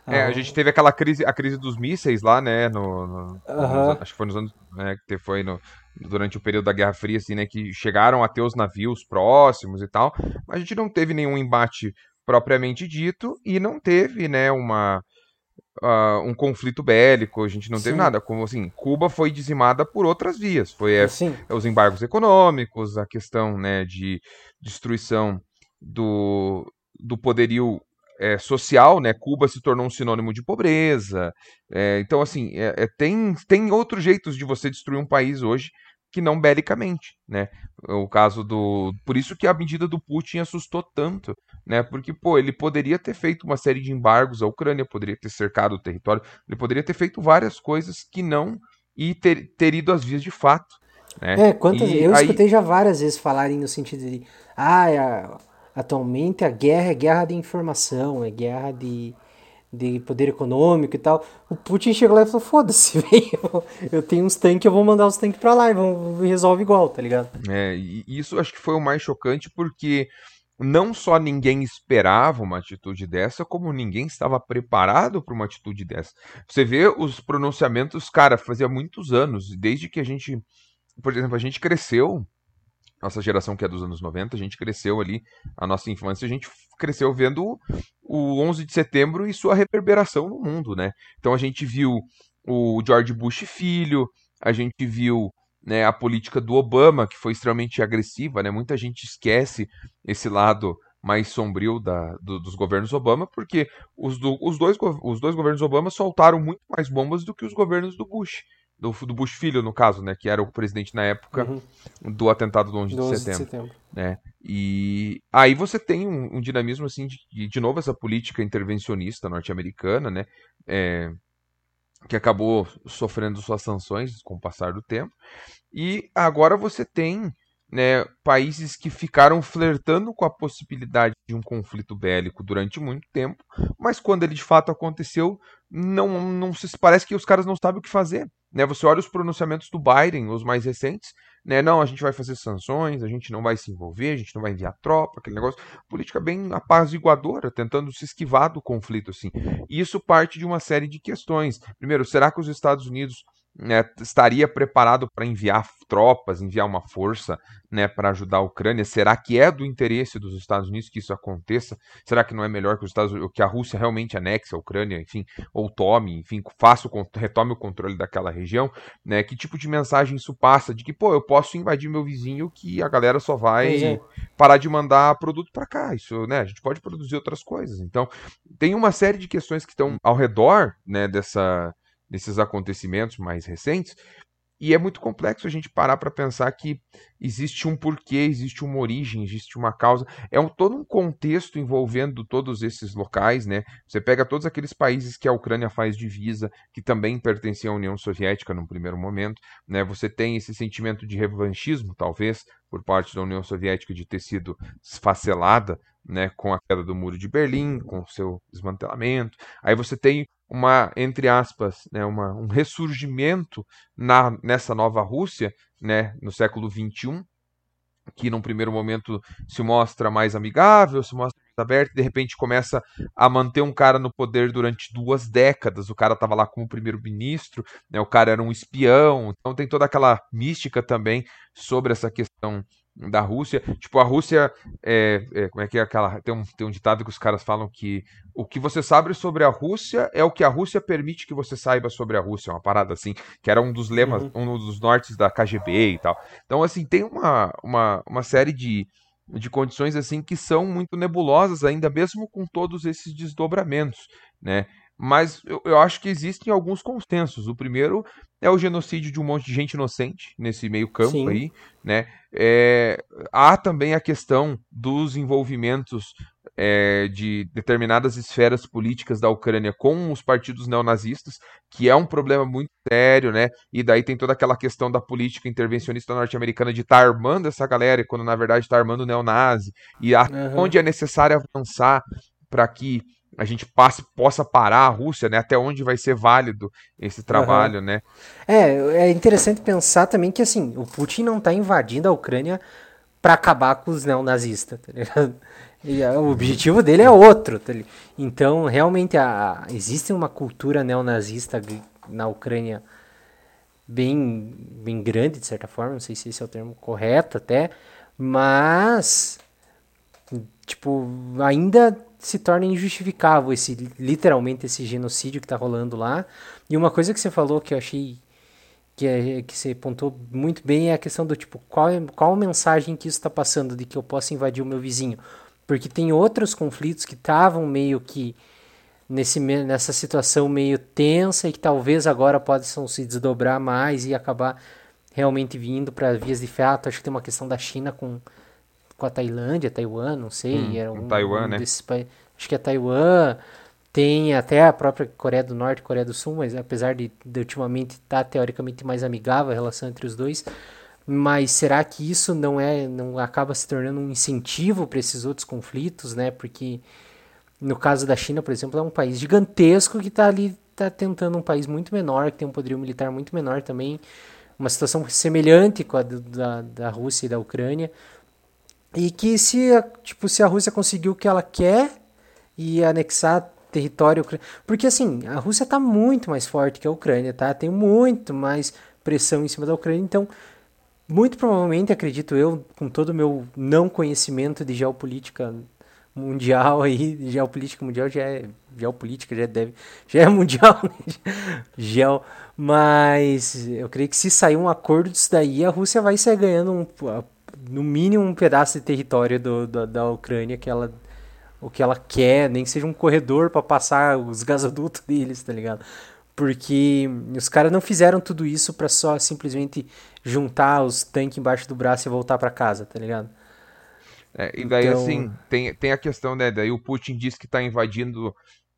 Speaker 3: É, a gente teve aquela crise, a crise dos mísseis lá, né, no, no nos, acho que foi nos anos, né, que foi no, durante o período da Guerra Fria, assim, né, que chegaram a ter os navios próximos e tal, mas a gente não teve nenhum embate propriamente dito e não teve, né, uma uh, um conflito bélico, a gente não Sim. teve nada, como assim, Cuba foi dizimada por outras vias, foi é, os embargos econômicos, a questão, né, de destruição do, do poderio é, social, né? Cuba se tornou um sinônimo de pobreza. É, então, assim, é, tem, tem outros jeitos de você destruir um país hoje que não belicamente, né? O caso do, por isso que a medida do Putin assustou tanto, né? Porque pô, ele poderia ter feito uma série de embargos à Ucrânia, poderia ter cercado o território, ele poderia ter feito várias coisas que não e ter, ter ido às vias de fato. Né?
Speaker 4: É, quantas e eu aí... escutei já várias vezes falarem no sentido de ah, Atualmente a guerra é guerra de informação, é guerra de, de poder econômico e tal. O Putin chegou lá e falou: foda-se, velho. Eu tenho uns tanques, eu vou mandar os tanques pra lá e vão, resolve igual, tá ligado?
Speaker 3: É, e isso acho que foi o mais chocante porque não só ninguém esperava uma atitude dessa, como ninguém estava preparado para uma atitude dessa. Você vê os pronunciamentos, cara, fazia muitos anos, desde que a gente, por exemplo, a gente cresceu, nossa geração que é dos anos 90, a gente cresceu ali, a nossa infância, a gente cresceu vendo o 11 de setembro e sua reverberação no mundo, né? Então a gente viu o George Bush filho, a gente viu né, a política do Obama, que foi extremamente agressiva, né? Muita gente esquece esse lado mais sombrio da, do, dos governos Obama, porque os, do, os, dois, os dois governos Obama soltaram muito mais bombas do que os governos do Bush. Do, do Bush filho, no caso, né? Que era o presidente na época uhum. do atentado do 11, 11 de setembro. De setembro. Né? E aí você tem um, um dinamismo, assim, de, de novo, essa política intervencionista norte-americana, né? É, que acabou sofrendo suas sanções com o passar do tempo. E agora você tem né, países que ficaram flertando com a possibilidade de um conflito bélico durante muito tempo, mas quando ele de fato aconteceu, não, não se parece que os caras não sabem o que fazer. Né? Você olha os pronunciamentos do Biden, os mais recentes, né? Não, a gente vai fazer sanções, a gente não vai se envolver, a gente não vai enviar tropa, aquele negócio. Política bem apaziguadora, tentando se esquivar do conflito, assim. E isso parte de uma série de questões. Primeiro, será que os Estados Unidos né, estaria preparado para enviar tropas, enviar uma força né, para ajudar a Ucrânia? Será que é do interesse dos Estados Unidos que isso aconteça? Será que não é melhor que os Estados que a Rússia realmente anexe a Ucrânia, enfim, ou tome, enfim, faça o, retome o controle daquela região? Né? Que tipo de mensagem isso passa? De que, pô, eu posso invadir meu vizinho que a galera só vai é. parar de mandar produto para cá. Isso, né? A gente pode produzir outras coisas. Então, tem uma série de questões que estão ao redor né, dessa desses acontecimentos mais recentes. E é muito complexo a gente parar para pensar que existe um porquê, existe uma origem, existe uma causa. É um, todo um contexto envolvendo todos esses locais, né? Você pega todos aqueles países que a Ucrânia faz divisa, que também pertenciam à União Soviética no primeiro momento, né? Você tem esse sentimento de revanchismo, talvez, por parte da União Soviética de ter sido esfacelada, né, com a queda do Muro de Berlim, com o seu desmantelamento. Aí você tem uma, entre aspas, né, uma, um ressurgimento na, nessa nova Rússia, né, no século XXI, que num primeiro momento se mostra mais amigável, se mostra mais aberto, e de repente começa a manter um cara no poder durante duas décadas. O cara estava lá como primeiro-ministro, né, o cara era um espião, então tem toda aquela mística também sobre essa questão da Rússia. Tipo, a Rússia é, é, como é que é aquela. Tem um, tem um ditado que os caras falam que o que você sabe sobre a Rússia é o que a Rússia permite que você saiba sobre a Rússia, uma parada assim, que era um dos lemas, uhum. um dos nortes da KGB e tal. Então, assim, tem uma, uma, uma série de, de condições assim que são muito nebulosas ainda mesmo com todos esses desdobramentos, né? Mas eu, eu acho que existem alguns consensos. O primeiro é o genocídio de um monte de gente inocente nesse meio campo Sim. aí, né? É, há também a questão dos envolvimentos é, de determinadas esferas políticas da Ucrânia com os partidos neonazistas, que é um problema muito sério, né? E daí tem toda aquela questão da política intervencionista norte-americana de estar tá armando essa galera, quando na verdade está armando o neonazi, e a, uhum. onde é necessário avançar para que a gente passe, possa parar a Rússia, né? Até onde vai ser válido esse trabalho, uhum. né?
Speaker 4: É, é interessante pensar também que assim, o Putin não está invadindo a Ucrânia para acabar com os neonazistas, tá ligado? E o objetivo dele é outro. Tá então, realmente, a, existe uma cultura neonazista na Ucrânia bem, bem grande, de certa forma, não sei se esse é o termo correto até, mas, tipo, ainda se torna injustificável esse literalmente esse genocídio que está rolando lá. E uma coisa que você falou que eu achei que, é, que você pontou muito bem é a questão do tipo qual é, qual mensagem que isso está passando de que eu posso invadir o meu vizinho, porque tem outros conflitos que estavam meio que nesse nessa situação meio tensa e que talvez agora possam se desdobrar mais e acabar realmente vindo para vias de fato. Acho que tem uma questão da China com com a Tailândia, Taiwan, não sei. Hum, era um,
Speaker 3: Taiwan, um né?
Speaker 4: Desses, acho que é Taiwan. Tem até a própria Coreia do Norte e Coreia do Sul, mas apesar de, de ultimamente estar tá, teoricamente mais amigável a relação entre os dois. Mas será que isso não é não acaba se tornando um incentivo para esses outros conflitos, né? Porque No caso da China, por exemplo, é um país gigantesco que está ali, está tentando um país muito menor, que tem um poderio militar muito menor também, uma situação semelhante com a da, da Rússia e da Ucrânia, e que se, tipo, se a Rússia conseguiu o que ela quer e anexar território porque assim a Rússia está muito mais forte que a Ucrânia tá tem muito mais pressão em cima da Ucrânia então muito provavelmente acredito eu com todo o meu não conhecimento de geopolítica mundial aí geopolítica mundial já é geopolítica já deve já é mundial né? geo mas eu creio que se sair um acordo disso daí a Rússia vai sair ganhando um, no mínimo um pedaço de território do, do da Ucrânia que ela o que ela quer, nem que seja um corredor para passar os gasodutos deles, tá ligado? Porque os caras não fizeram tudo isso para só simplesmente juntar os tanques embaixo do braço e voltar para casa, tá ligado?
Speaker 3: É, e daí, então... assim, tem, tem a questão, né? Daí o Putin diz que está invadindo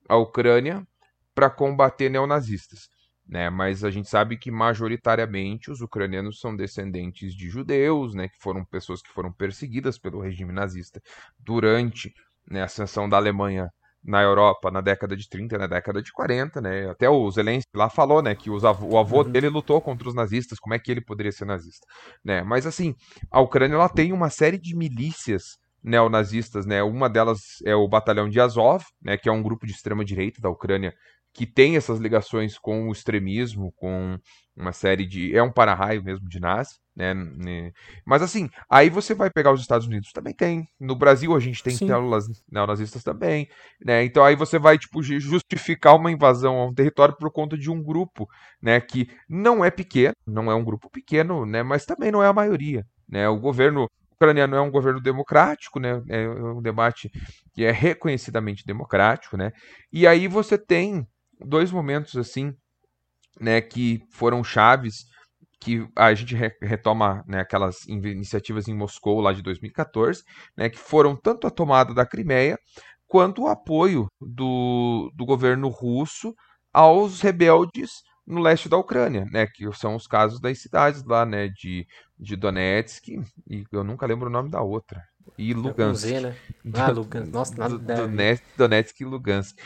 Speaker 3: a Ucrânia para combater neonazistas. Né, mas a gente sabe que majoritariamente os ucranianos são descendentes de judeus, né, que foram pessoas que foram perseguidas pelo regime nazista durante né, ascensão da Alemanha na Europa na década de 30, na década de 40, né? Até o Zelensky lá falou, né, que avô, o avô uhum. dele lutou contra os nazistas, como é que ele poderia ser nazista, né? Mas assim, a Ucrânia ela tem uma série de milícias neonazistas, né? Uma delas é o Batalhão de Azov, né, que é um grupo de extrema direita da Ucrânia que tem essas ligações com o extremismo, com uma série de. É um para-raio mesmo de nazi. Né, né? Mas assim, aí você vai pegar os Estados Unidos, também tem. No Brasil a gente tem Sim. células neonazistas também, né? Então aí você vai tipo justificar uma invasão a um território por conta de um grupo, né, que não é pequeno, não é um grupo pequeno, né, mas também não é a maioria, né? O governo ucraniano é um governo democrático, né? É um debate que é reconhecidamente democrático, né? E aí você tem dois momentos assim, né, que foram chaves que a gente retoma né, aquelas iniciativas em Moscou lá de 2014, né, que foram tanto a tomada da Crimeia quanto o apoio do, do governo russo aos rebeldes no leste da Ucrânia, né, que são os casos das cidades lá, né, de, de Donetsk e eu nunca lembro o nome da outra. E Lugansk. Z, né?
Speaker 4: Ah, Lugansk. Nossa, nada
Speaker 3: Donetsk, Donetsk e Lugansk.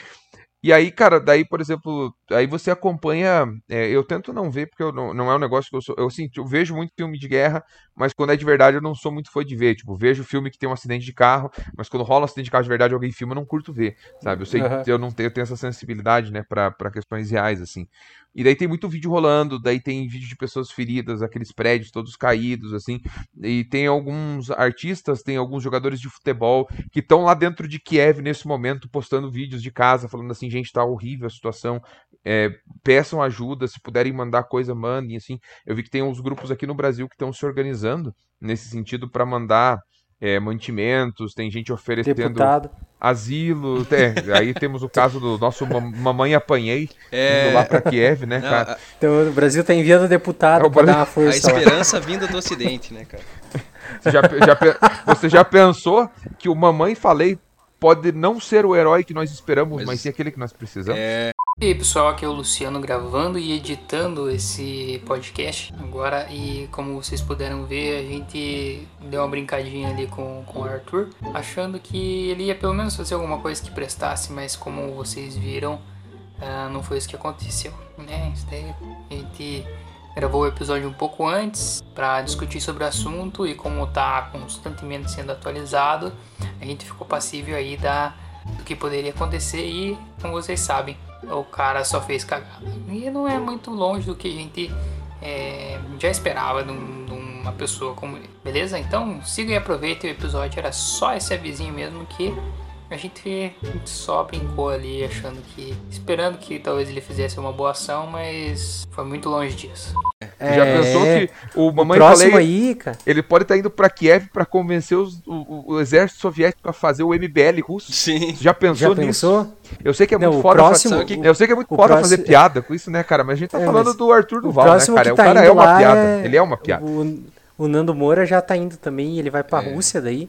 Speaker 3: E aí, cara, daí, por exemplo, aí você acompanha. É, eu tento não ver, porque eu não, não é um negócio que eu sou. Eu, assim, eu vejo muito filme de guerra, mas quando é de verdade eu não sou muito fã de ver. Tipo, vejo filme que tem um acidente de carro, mas quando rola um acidente de carro de verdade, alguém filma, eu não curto ver, sabe? Eu sei uhum. que eu não tenho, eu tenho essa sensibilidade, né, pra, pra questões reais, assim. E daí tem muito vídeo rolando, daí tem vídeo de pessoas feridas, aqueles prédios todos caídos, assim. E tem alguns artistas, tem alguns jogadores de futebol que estão lá dentro de Kiev nesse momento, postando vídeos de casa, falando assim, gente, tá horrível a situação. É, peçam ajuda, se puderem mandar coisa, mandem, assim. Eu vi que tem uns grupos aqui no Brasil que estão se organizando nesse sentido para mandar é, mantimentos, tem gente oferecendo Deputado. asilo. É, aí temos o caso do nosso Mamãe Apanhei, é... indo lá para Kiev, né, Não, cara?
Speaker 4: Então o Brasil tá enviando deputado é, para dar uma força.
Speaker 1: A esperança lá. vinda do Ocidente, né, cara?
Speaker 3: Você já, já, você já pensou que o Mamãe Falei pode não ser o herói que nós esperamos, mas, mas sim aquele que nós precisamos?
Speaker 2: É... E aí pessoal, aqui é o Luciano gravando e editando esse podcast agora e como vocês puderam ver a gente deu uma brincadinha ali com, com o Arthur achando que ele ia pelo menos fazer alguma coisa que prestasse, mas como vocês viram uh, não foi isso que aconteceu, né? A gente gravou o episódio um pouco antes para discutir sobre o assunto e como está constantemente sendo atualizado, a gente ficou passível aí da, do que poderia acontecer e como vocês sabem o cara só fez cagada. E não é muito longe do que a gente é, já esperava de, um, de, uma pessoa como ele. Beleza? Então siga e aproveite o episódio. Era só esse avisinho mesmo que a gente só brincou ali achando que. esperando que talvez ele fizesse uma boa ação, mas foi muito longe disso.
Speaker 3: É, Já pensou que o mamãe
Speaker 4: o falei, aí, cara.
Speaker 3: ele pode estar tá indo para Kiev para convencer os, o, o, exército soviético a fazer o MBL russo?
Speaker 1: Sim.
Speaker 3: Já pensou
Speaker 4: Já
Speaker 3: nisso?
Speaker 4: Pensou?
Speaker 3: Eu sei que é muito Não, foda próximo, fazer, eu sei que é muito foda próximo, fazer piada com isso, né, cara? Mas a gente tá é, falando do Arthur Duval, né, cara? O tá cara é uma piada. É... Ele é uma piada.
Speaker 4: O, o Nando Moura já tá indo também, ele vai pra é. Rússia daí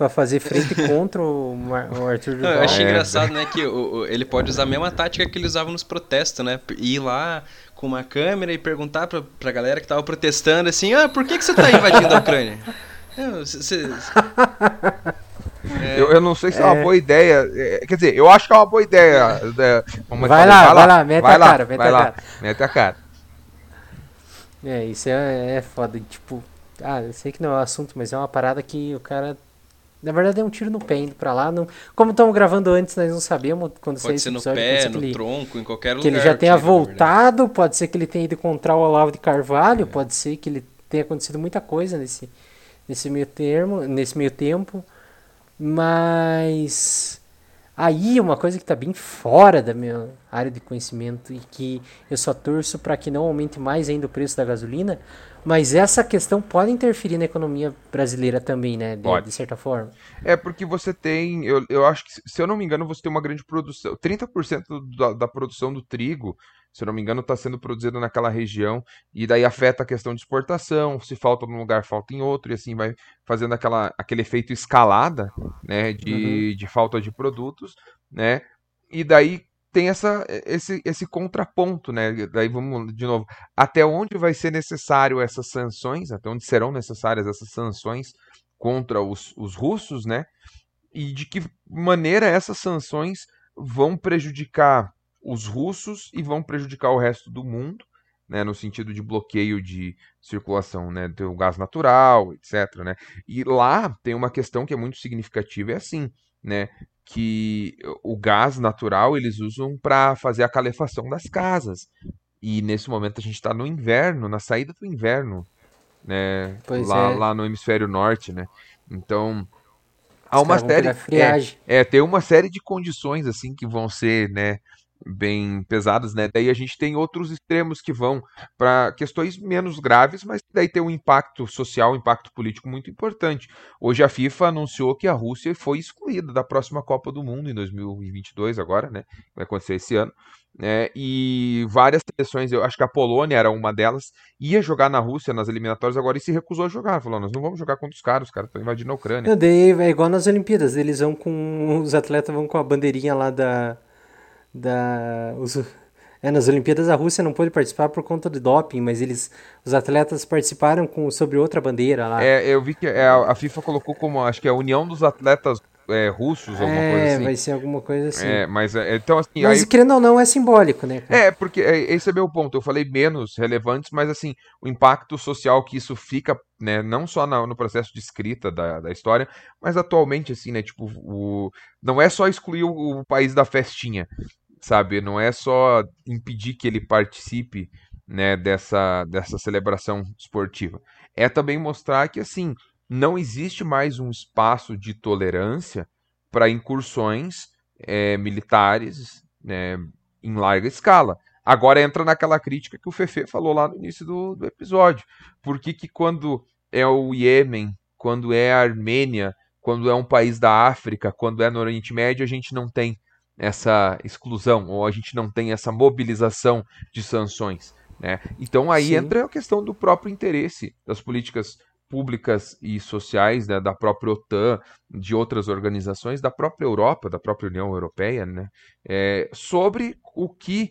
Speaker 4: para fazer frente contra o, o Arthur Duval.
Speaker 1: Eu achei é. engraçado, né, que o, o, ele pode usar a mesma tática que ele usava nos protestos, né? Ir lá com uma câmera e perguntar pra, pra galera que tava protestando assim, ah, por que, que você tá invadindo a Ucrânia? É,
Speaker 3: É. Eu, eu não sei se é, uma é. boa ideia. É, quer dizer, eu acho que é uma boa ideia.
Speaker 4: É, vai, lá, vai lá, vai lá, mete vai a lá, cara, mete vai a lá, cara.
Speaker 3: Mete a cara.
Speaker 4: É, isso é, é foda. Tipo, ah, eu sei que não é o assunto, mas é uma parada que o cara. Na verdade é um tiro no pé indo pra lá. Não... Como estamos gravando antes, nós não sabemos quando
Speaker 1: pode ser no episódio, pé, no ele... tronco, em qualquer lugar.
Speaker 4: Que ele já tenha voltado, pode ser que ele tenha ido encontrar o Olavo de Carvalho, é. pode ser que ele tenha acontecido muita coisa nesse, nesse meio termo, nesse meio tempo. Mas aí uma coisa que está bem fora da minha área de conhecimento e que eu só torço para que não aumente mais ainda o preço da gasolina, mas essa questão pode interferir na economia brasileira também, né? De, de, certa forma.
Speaker 3: É porque você tem, eu, eu acho que, se eu não me engano, você tem uma grande produção. 30% da, da produção do trigo se eu não me engano, está sendo produzido naquela região, e daí afeta a questão de exportação, se falta num lugar, falta em outro, e assim vai fazendo aquela, aquele efeito escalada, né, de, uhum. de falta de produtos, né, e daí tem essa, esse, esse contraponto, né, daí vamos de novo, até onde vai ser necessário essas sanções, até onde serão necessárias essas sanções contra os, os russos, né, e de que maneira essas sanções vão prejudicar os russos e vão prejudicar o resto do mundo, né, no sentido de bloqueio de circulação né, do gás natural, etc. Né? E lá tem uma questão que é muito significativa, é assim, né, que o gás natural eles usam para fazer a calefação das casas. E nesse momento a gente está no inverno, na saída do inverno, né, lá, é. lá no hemisfério norte, né? Então há uma série, é, é, tem uma série de condições assim que vão ser, né, bem pesadas, né? Daí a gente tem outros extremos que vão para questões menos graves, mas daí tem um impacto social, um impacto político muito importante. Hoje a FIFA anunciou que a Rússia foi excluída da próxima Copa do Mundo em 2022 agora, né? Vai acontecer esse ano. né? e várias seleções, eu acho que a Polônia era uma delas, ia jogar na Rússia nas eliminatórias agora e se recusou a jogar. Falou: nós não vamos jogar contra os caras, os caras estão invadindo a Ucrânia.
Speaker 4: Não, daí é igual nas Olimpíadas, eles vão com. Os atletas vão com a bandeirinha lá da da os, é, nas Olimpíadas a Rússia não pôde participar por conta do doping, mas eles os atletas participaram com sobre outra bandeira lá.
Speaker 3: É, eu vi que é, a FIFA colocou como acho que é a União dos Atletas é, russos, alguma
Speaker 4: é,
Speaker 3: coisa assim.
Speaker 4: vai ser alguma coisa assim.
Speaker 3: É, mas é, então assim.
Speaker 4: Mas
Speaker 3: aí...
Speaker 4: querendo ou não, é simbólico, né?
Speaker 3: Cara? É, porque esse é meu ponto. Eu falei menos relevantes, mas assim, o impacto social que isso fica, né, não só na, no processo de escrita da, da história, mas atualmente, assim, né, tipo, o, não é só excluir o, o país da festinha, sabe? Não é só impedir que ele participe né, dessa, dessa celebração esportiva. É também mostrar que, assim, não existe mais um espaço de tolerância para incursões é, militares né, em larga escala. Agora entra naquela crítica que o Fefe falou lá no início do, do episódio. Por que, que quando é o Iêmen, quando é a Armênia, quando é um país da África, quando é no Oriente Médio, a gente não tem essa exclusão, ou a gente não tem essa mobilização de sanções. Né? Então aí Sim. entra a questão do próprio interesse das políticas públicas e sociais né, da própria OTAN, de outras organizações, da própria Europa, da própria União Europeia, né, é, sobre o que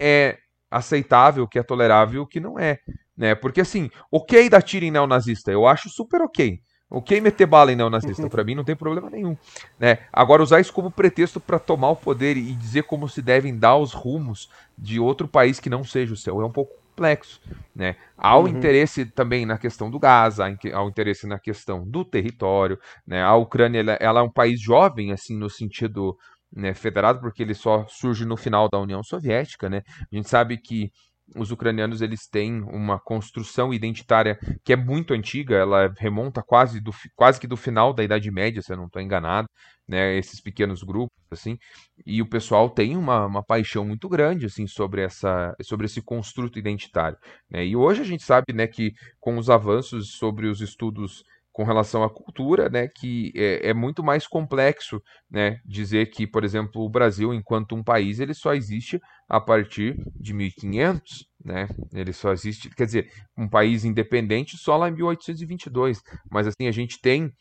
Speaker 3: é aceitável, o que é tolerável e o que não é. Né? Porque assim, ok dar tiro em neonazista, eu acho super ok. Ok meter bala em neonazista, para mim não tem problema nenhum. Né? Agora, usar isso como pretexto para tomar o poder e dizer como se devem dar os rumos de outro país que não seja o seu é um pouco complexo. Né? Há o uhum. interesse também na questão do gás, há o interesse na questão do território. Né? A Ucrânia ela, ela é um país jovem, assim, no sentido né, federado, porque ele só surge no final da União Soviética. Né? A gente sabe que os ucranianos eles têm uma construção identitária que é muito antiga, ela remonta quase, do, quase que do final da Idade Média, se eu não estou enganado, né, esses pequenos grupos, assim, e o pessoal tem uma, uma paixão muito grande, assim, sobre, essa, sobre esse construto identitário, né, e hoje a gente sabe, né, que com os avanços sobre os estudos com relação à cultura, né, que é, é, muito mais complexo, né, dizer que, por exemplo, o Brasil, enquanto um país, ele só existe a partir de 1500, né, ele só existe, quer dizer, um país independente só lá em 1822, mas assim, a gente tem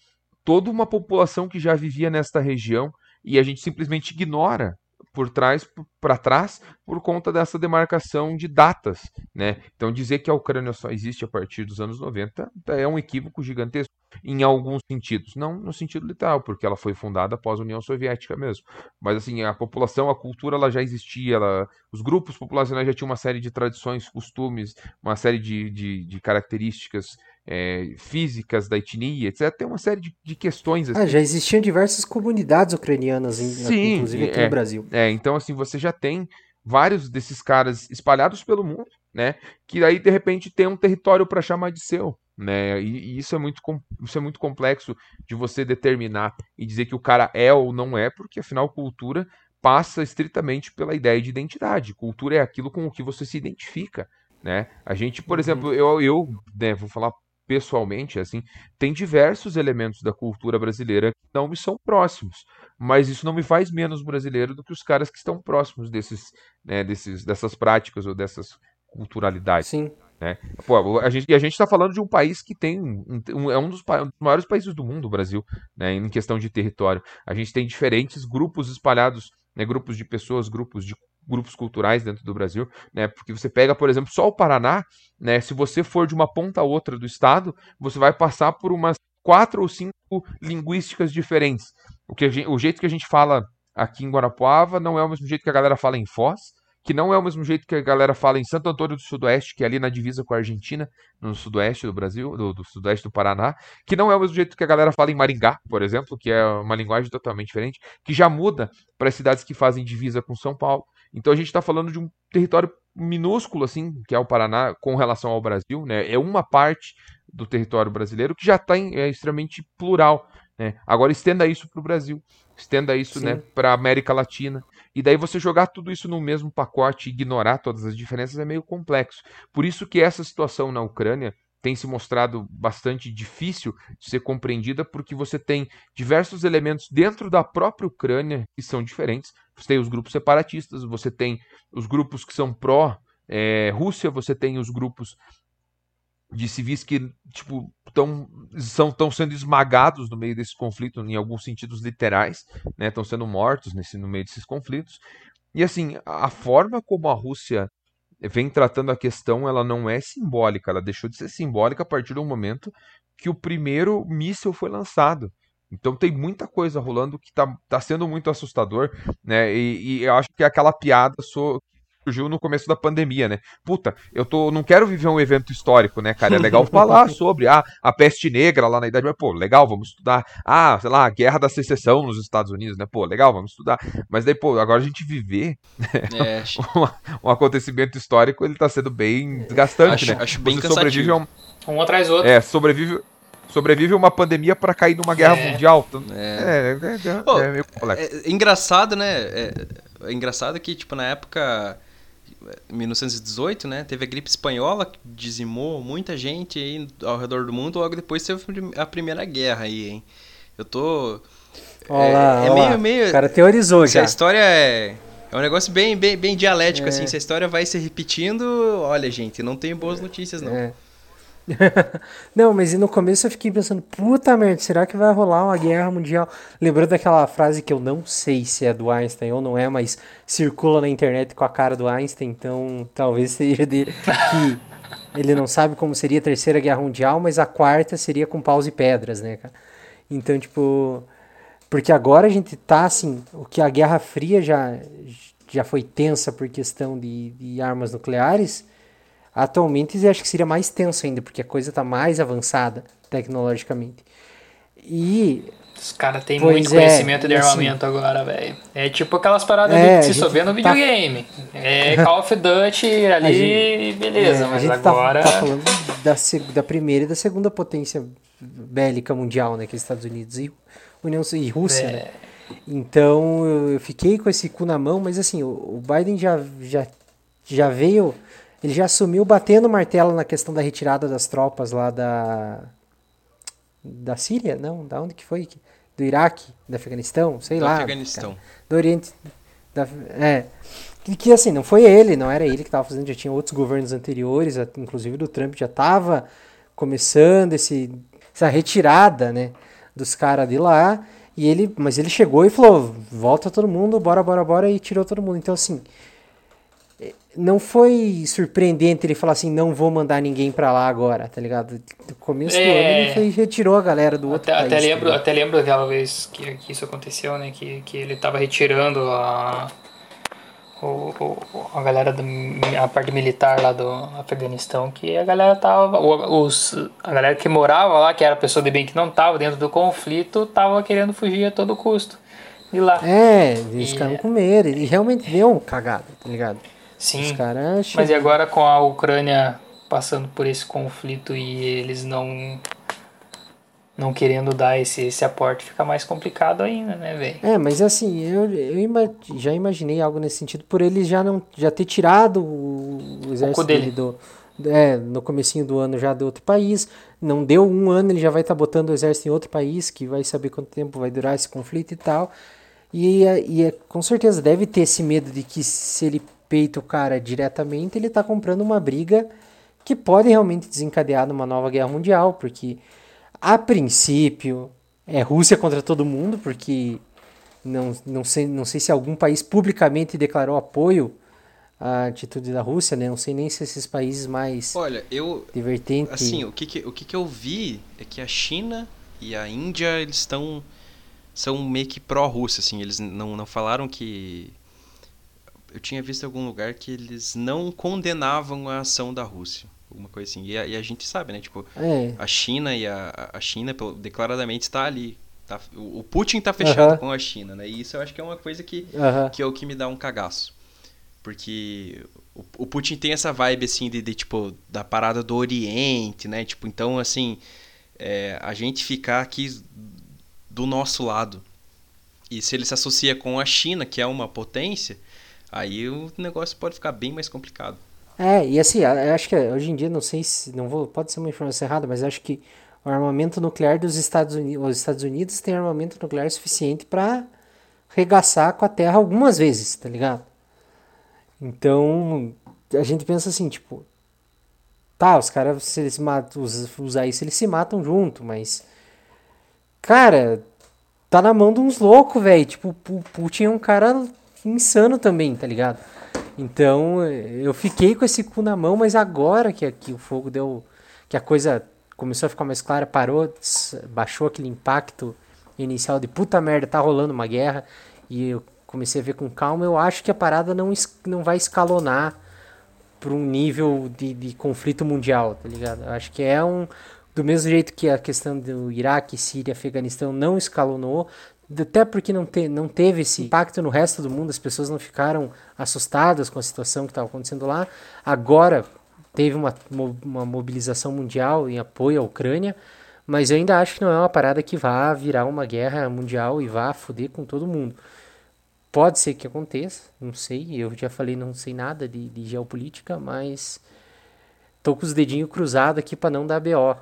Speaker 3: toda uma população que já vivia nesta região e a gente simplesmente ignora por trás para trás por conta dessa demarcação de datas, né? Então dizer que a Ucrânia só existe a partir dos anos 90 é um equívoco gigantesco. Em alguns sentidos. Não no sentido literal, porque ela foi fundada após a União Soviética mesmo. Mas assim, a população, a cultura, ela já existia, ela, os grupos populacionais já tinham uma série de tradições, costumes, uma série de, de, de características é, físicas da etnia, etc. Tem uma série de, de questões.
Speaker 4: Ah, assim. Ah, já existiam diversas comunidades ucranianas, Sim, inclusive aqui
Speaker 3: é,
Speaker 4: no Brasil.
Speaker 3: É, então assim, você já tem vários desses caras espalhados pelo mundo, né? Que aí de repente tem um território para chamar de seu, né? E, e, isso é muito isso é muito complexo de você determinar e dizer que o cara é ou não é, porque afinal cultura passa estritamente pela ideia de identidade. Cultura é aquilo com o que você se identifica, né? A gente, por uhum. exemplo, eu, eu né, vou falar pessoalmente, assim, tem diversos elementos da cultura brasileira que não me são próximos, mas isso não me faz menos brasileiro do que os caras que estão próximos desses, né, desses, dessas práticas ou dessas culturalidades.
Speaker 4: Sim.
Speaker 3: Né? Pô, a gente, e a gente está falando de um país que tem um, um, é um dos, um dos, maiores países do mundo, o Brasil, né, em questão de território. A gente tem diferentes grupos espalhados, né, grupos de pessoas, grupos de grupos culturais dentro do Brasil, né? Porque você pega, por exemplo, só o Paraná, né? Se você for de uma ponta a outra do estado, você vai passar por umas quatro ou cinco linguísticas diferentes. O, que gente, o jeito que a gente fala aqui em Guarapuava não é o mesmo jeito que a galera fala em Foz, que não é o mesmo jeito que a galera fala em Santo Antônio do Sudoeste, que é ali na divisa com a Argentina, no sudoeste do Brasil, do, do sudoeste do Paraná, que não é o mesmo jeito que a galera fala em Maringá, por exemplo, que é uma linguagem totalmente diferente, que já muda para as cidades que fazem divisa com São Paulo. Então a gente está falando de um território minúsculo, assim, que é o Paraná, com relação ao Brasil, né? É uma parte do território brasileiro que já está é extremamente plural. Né? Agora estenda isso para o Brasil, estenda isso né, para a América Latina. E daí você jogar tudo isso no mesmo pacote e ignorar todas as diferenças é meio complexo. Por isso que essa situação na Ucrânia tem se mostrado bastante difícil de ser compreendida, porque você tem diversos elementos dentro da própria Ucrânia que são diferentes. Você tem os grupos separatistas, você tem os grupos que são pró-Rússia, é, você tem os grupos de civis que tipo tão, são estão sendo esmagados no meio desse conflito em alguns sentidos literais, né? Estão sendo mortos nesse no meio desses conflitos. E assim, a forma como a Rússia vem tratando a questão, ela não é simbólica, ela deixou de ser simbólica a partir do momento que o primeiro míssil foi lançado. Então tem muita coisa rolando que está tá sendo muito assustador, né? E, e, eu acho que é aquela piada so, surgiu no começo da pandemia, né? Puta, eu tô, não quero viver um evento histórico, né, cara? É legal falar sobre ah, a peste negra lá na Idade Média, pô, legal, vamos estudar. Ah, sei lá, a Guerra da Secessão nos Estados Unidos, né? Pô, legal, vamos estudar. Mas daí, pô, agora a gente viver é, um, um, acontecimento histórico, ele tá sendo bem desgastante,
Speaker 1: acho,
Speaker 3: né?
Speaker 1: Acho bem Você sobrevive
Speaker 2: um, um atrás do outro.
Speaker 3: É, sobrevive sobrevive uma pandemia para cair numa guerra é. mundial.
Speaker 1: É, é, é, oh, é meio complexo. É, engraçado, né? É, é, engraçado que, tipo, na época 1918, né? Teve a gripe espanhola que dizimou muita gente aí ao redor do mundo. Logo depois teve a primeira guerra aí, hein? Eu tô.
Speaker 4: Olá, é, é meio, meio. O cara teorizou já.
Speaker 1: A história é. É um negócio bem, bem, bem dialético, é. assim. Se a história vai se repetindo, olha, gente, não tenho boas notícias, não.
Speaker 4: Não, mas no começo eu fiquei pensando, puta merda, será que vai rolar uma guerra mundial? Lembrando daquela frase que eu não sei se é do Einstein ou não é, mas circula na internet com a cara do Einstein, então talvez seja dele que ele não sabe como seria a terceira guerra mundial, mas a quarta seria com paus e pedras, né, cara? Então, tipo, porque agora a gente tá assim, o que a Guerra Fria já já foi tensa por questão de, de armas nucleares, Atualmente acho que seria mais tenso ainda, porque a coisa está mais avançada tecnologicamente. E.
Speaker 2: Os caras têm muito é, conhecimento de assim, armamento agora, velho. É tipo aquelas paradas é, que se vê no tá videogame. Tá... É Call of Duty ali, gente, beleza, é, mas agora.
Speaker 4: Tá, tá falando da, da primeira e da segunda potência bélica mundial, né? Que é Estados Unidos e União e Rússia, né? Então eu fiquei com esse cu na mão, mas assim, o Biden já, já, já veio ele já assumiu batendo o martelo na questão da retirada das tropas lá da. Da Síria? Não, da onde que foi? Do Iraque? Do Afeganistão? Sei do lá.
Speaker 1: Afeganistão.
Speaker 4: Cara. Do Oriente. Da, é. Que, que assim, não foi ele, não era ele que estava fazendo, já tinha outros governos anteriores, inclusive do Trump já estava começando esse, essa retirada, né, dos caras de lá, e ele, mas ele chegou e falou, volta todo mundo, bora, bora, bora, e tirou todo mundo. Então, assim, não foi surpreendente ele falar assim, não vou mandar ninguém para lá agora, tá ligado? No começo é... do ano ele foi, retirou a galera do outro
Speaker 2: até,
Speaker 4: país.
Speaker 2: Até lembro, tá até lembro daquela vez que, que isso aconteceu, né? Que, que ele tava retirando a, o, o, a galera da a parte militar lá do Afeganistão, que a galera tava. Os, a galera que morava lá, que era pessoa de bem que não tava dentro do conflito, tava querendo fugir a todo custo. De lá.
Speaker 4: É, eles e, ficaram com medo. E realmente deu um cagado, tá ligado?
Speaker 2: Sim. Mas e agora com a Ucrânia passando por esse conflito e eles não não querendo dar esse, esse aporte, fica mais complicado ainda, né, velho?
Speaker 4: É, mas assim, eu, eu ima já imaginei algo nesse sentido por ele já não já ter tirado o, o exército o dele do é, no comecinho do ano já de outro país, não deu um ano, ele já vai estar tá botando o exército em outro país, que vai saber quanto tempo vai durar esse conflito e tal. E, e com certeza deve ter esse medo de que se ele peita o cara diretamente, ele está comprando uma briga que pode realmente desencadear numa nova guerra mundial, porque a princípio é Rússia contra todo mundo, porque não, não, sei, não sei se algum país publicamente declarou apoio à atitude da Rússia, né? Não sei nem se esses países mais
Speaker 1: Olha, eu
Speaker 4: divertentes.
Speaker 1: Assim, o que, que o que, que eu vi é que a China e a Índia eles estão são meio que pró-Rússia, assim, eles não, não falaram que eu tinha visto em algum lugar que eles não condenavam a ação da Rússia. Alguma coisa assim. E a, e a gente sabe, né? Tipo, é. a China e a, a China declaradamente está ali. Tá, o Putin está fechado uh -huh. com a China, né? E isso eu acho que é uma coisa que, uh -huh. que é o que me dá um cagaço. Porque o, o Putin tem essa vibe, assim, de, de, tipo, da parada do Oriente, né? Tipo, então, assim, é, a gente ficar aqui do nosso lado. E se ele se associa com a China, que é uma potência, Aí o negócio pode ficar bem mais complicado.
Speaker 4: É, e assim, acho que hoje em dia, não sei se. não vou Pode ser uma informação errada, mas acho que o armamento nuclear dos Estados Unidos. Os Estados Unidos tem armamento nuclear suficiente para regaçar com a Terra algumas vezes, tá ligado? Então, a gente pensa assim, tipo. Tá, os caras, se eles matam, isso, eles se matam junto, mas. Cara, tá na mão de uns loucos, velho. Tipo, o Putin é um cara insano também, tá ligado? Então eu fiquei com esse cu na mão, mas agora que aqui o fogo deu. que a coisa começou a ficar mais clara, parou, baixou aquele impacto inicial de puta merda, tá rolando uma guerra, e eu comecei a ver com calma, eu acho que a parada não, não vai escalonar para um nível de, de conflito mundial, tá ligado? Eu acho que é um. Do mesmo jeito que a questão do Iraque, Síria, Afeganistão não escalonou, até porque não, te, não teve esse impacto no resto do mundo, as pessoas não ficaram assustadas com a situação que estava acontecendo lá. Agora teve uma, uma mobilização mundial em apoio à Ucrânia, mas eu ainda acho que não é uma parada que vá virar uma guerra mundial e vá foder com todo mundo. Pode ser que aconteça, não sei, eu já falei não sei nada de, de geopolítica, mas tô com os dedinhos cruzados aqui para não dar BO.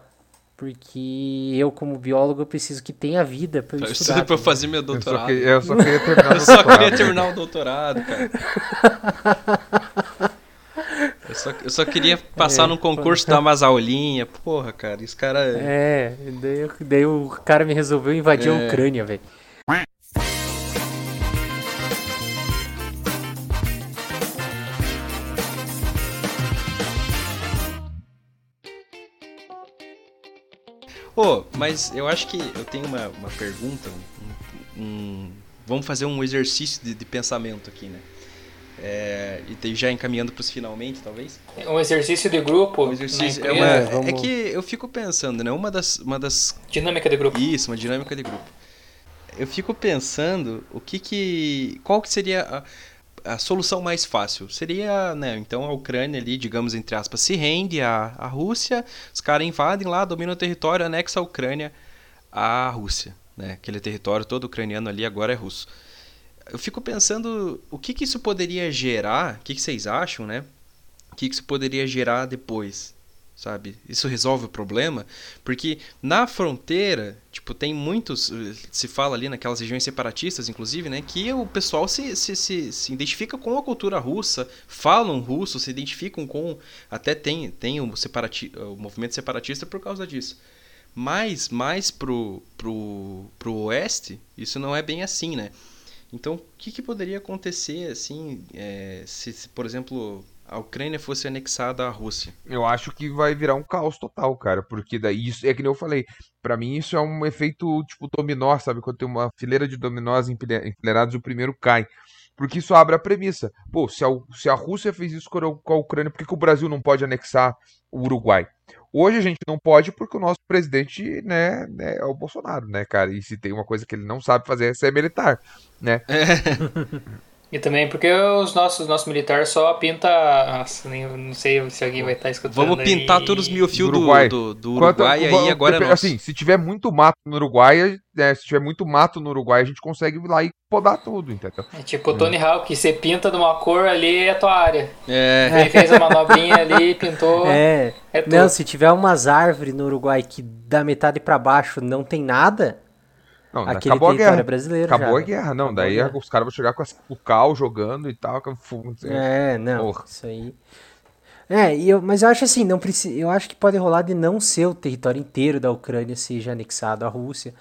Speaker 4: Porque eu, como biólogo, eu preciso que tenha vida para eu, eu estudar.
Speaker 1: Eu para fazer meu doutorado.
Speaker 3: Eu só, que, eu só queria terminar o doutorado.
Speaker 1: eu só queria terminar o doutorado, cara. Eu só, eu só queria passar é, num concurso, dar umas aulinhas. Porra, cara, esse cara.
Speaker 4: É, é daí, daí o cara me resolveu invadir é. a Ucrânia, velho.
Speaker 1: Pô, mas eu acho que eu tenho uma, uma pergunta. Um, um, vamos fazer um exercício de, de pensamento aqui, né? É, e já encaminhando para os finalmente, talvez?
Speaker 2: Um exercício de grupo.
Speaker 1: Um exercício, é, uma, é, vamos... é, que eu fico pensando, né? Uma das, uma das.
Speaker 2: Dinâmica de grupo.
Speaker 1: Isso, uma dinâmica de grupo. Eu fico pensando o que que. Qual que seria. A, a solução mais fácil seria, né, então a Ucrânia ali, digamos entre aspas, se rende à, à Rússia, os caras invadem lá, dominam o território, anexa a Ucrânia à Rússia, né? Aquele território todo ucraniano ali agora é russo. Eu fico pensando o que, que isso poderia gerar, o que, que vocês acham, né? O que, que isso poderia gerar depois, sabe? Isso resolve o problema? Porque na fronteira, tipo, tem muitos, se fala ali naquelas regiões separatistas, inclusive, né, que o pessoal se, se, se, se identifica com a cultura russa, falam russo, se identificam com, até tem, tem o, separati, o movimento separatista por causa disso. Mas mais pro, pro, pro oeste, isso não é bem assim, né? Então, o que, que poderia acontecer, assim, é, se, se, por exemplo, a Ucrânia fosse anexada à Rússia?
Speaker 3: Eu acho que vai virar um caos total, cara, porque daí isso é que nem eu falei. Para mim isso é um efeito tipo dominó, sabe? Quando tem uma fileira de dominós enfileirados o primeiro cai. Porque isso abre a premissa. Pô, se a, se a Rússia fez isso com a Ucrânia, por que, que o Brasil não pode anexar o Uruguai? Hoje a gente não pode porque o nosso presidente, né, né, é o Bolsonaro, né, cara? E se tem uma coisa que ele não sabe fazer é ser militar, né?
Speaker 2: E também porque os nossos, nosso militar só pinta. Nossa, nem, não sei se alguém vai estar escutando.
Speaker 1: Vamos pintar aí. todos os mil fios do Uruguai, do, do Uruguai Quanto, aí agora é
Speaker 3: Assim, se tiver muito mato no Uruguai, né, se tiver muito mato no Uruguai, a gente consegue ir lá e podar tudo, entendeu?
Speaker 2: É tipo o Tony. Hawk, você pinta de uma cor ali é a tua área. É. Ele fez a manobrinha ali pintou.
Speaker 4: É. é não, se tiver umas árvores no Uruguai que da metade para baixo não tem nada
Speaker 3: não, Aquele acabou a guerra. brasileiro acabou já. a guerra, não. Acabou daí guerra. os caras vão chegar com o cal jogando e tal.
Speaker 4: É, não. Porra. Isso aí. É, eu, mas eu acho assim, não precisa, eu acho que pode rolar de não ser o território inteiro da Ucrânia seja anexado à Rússia.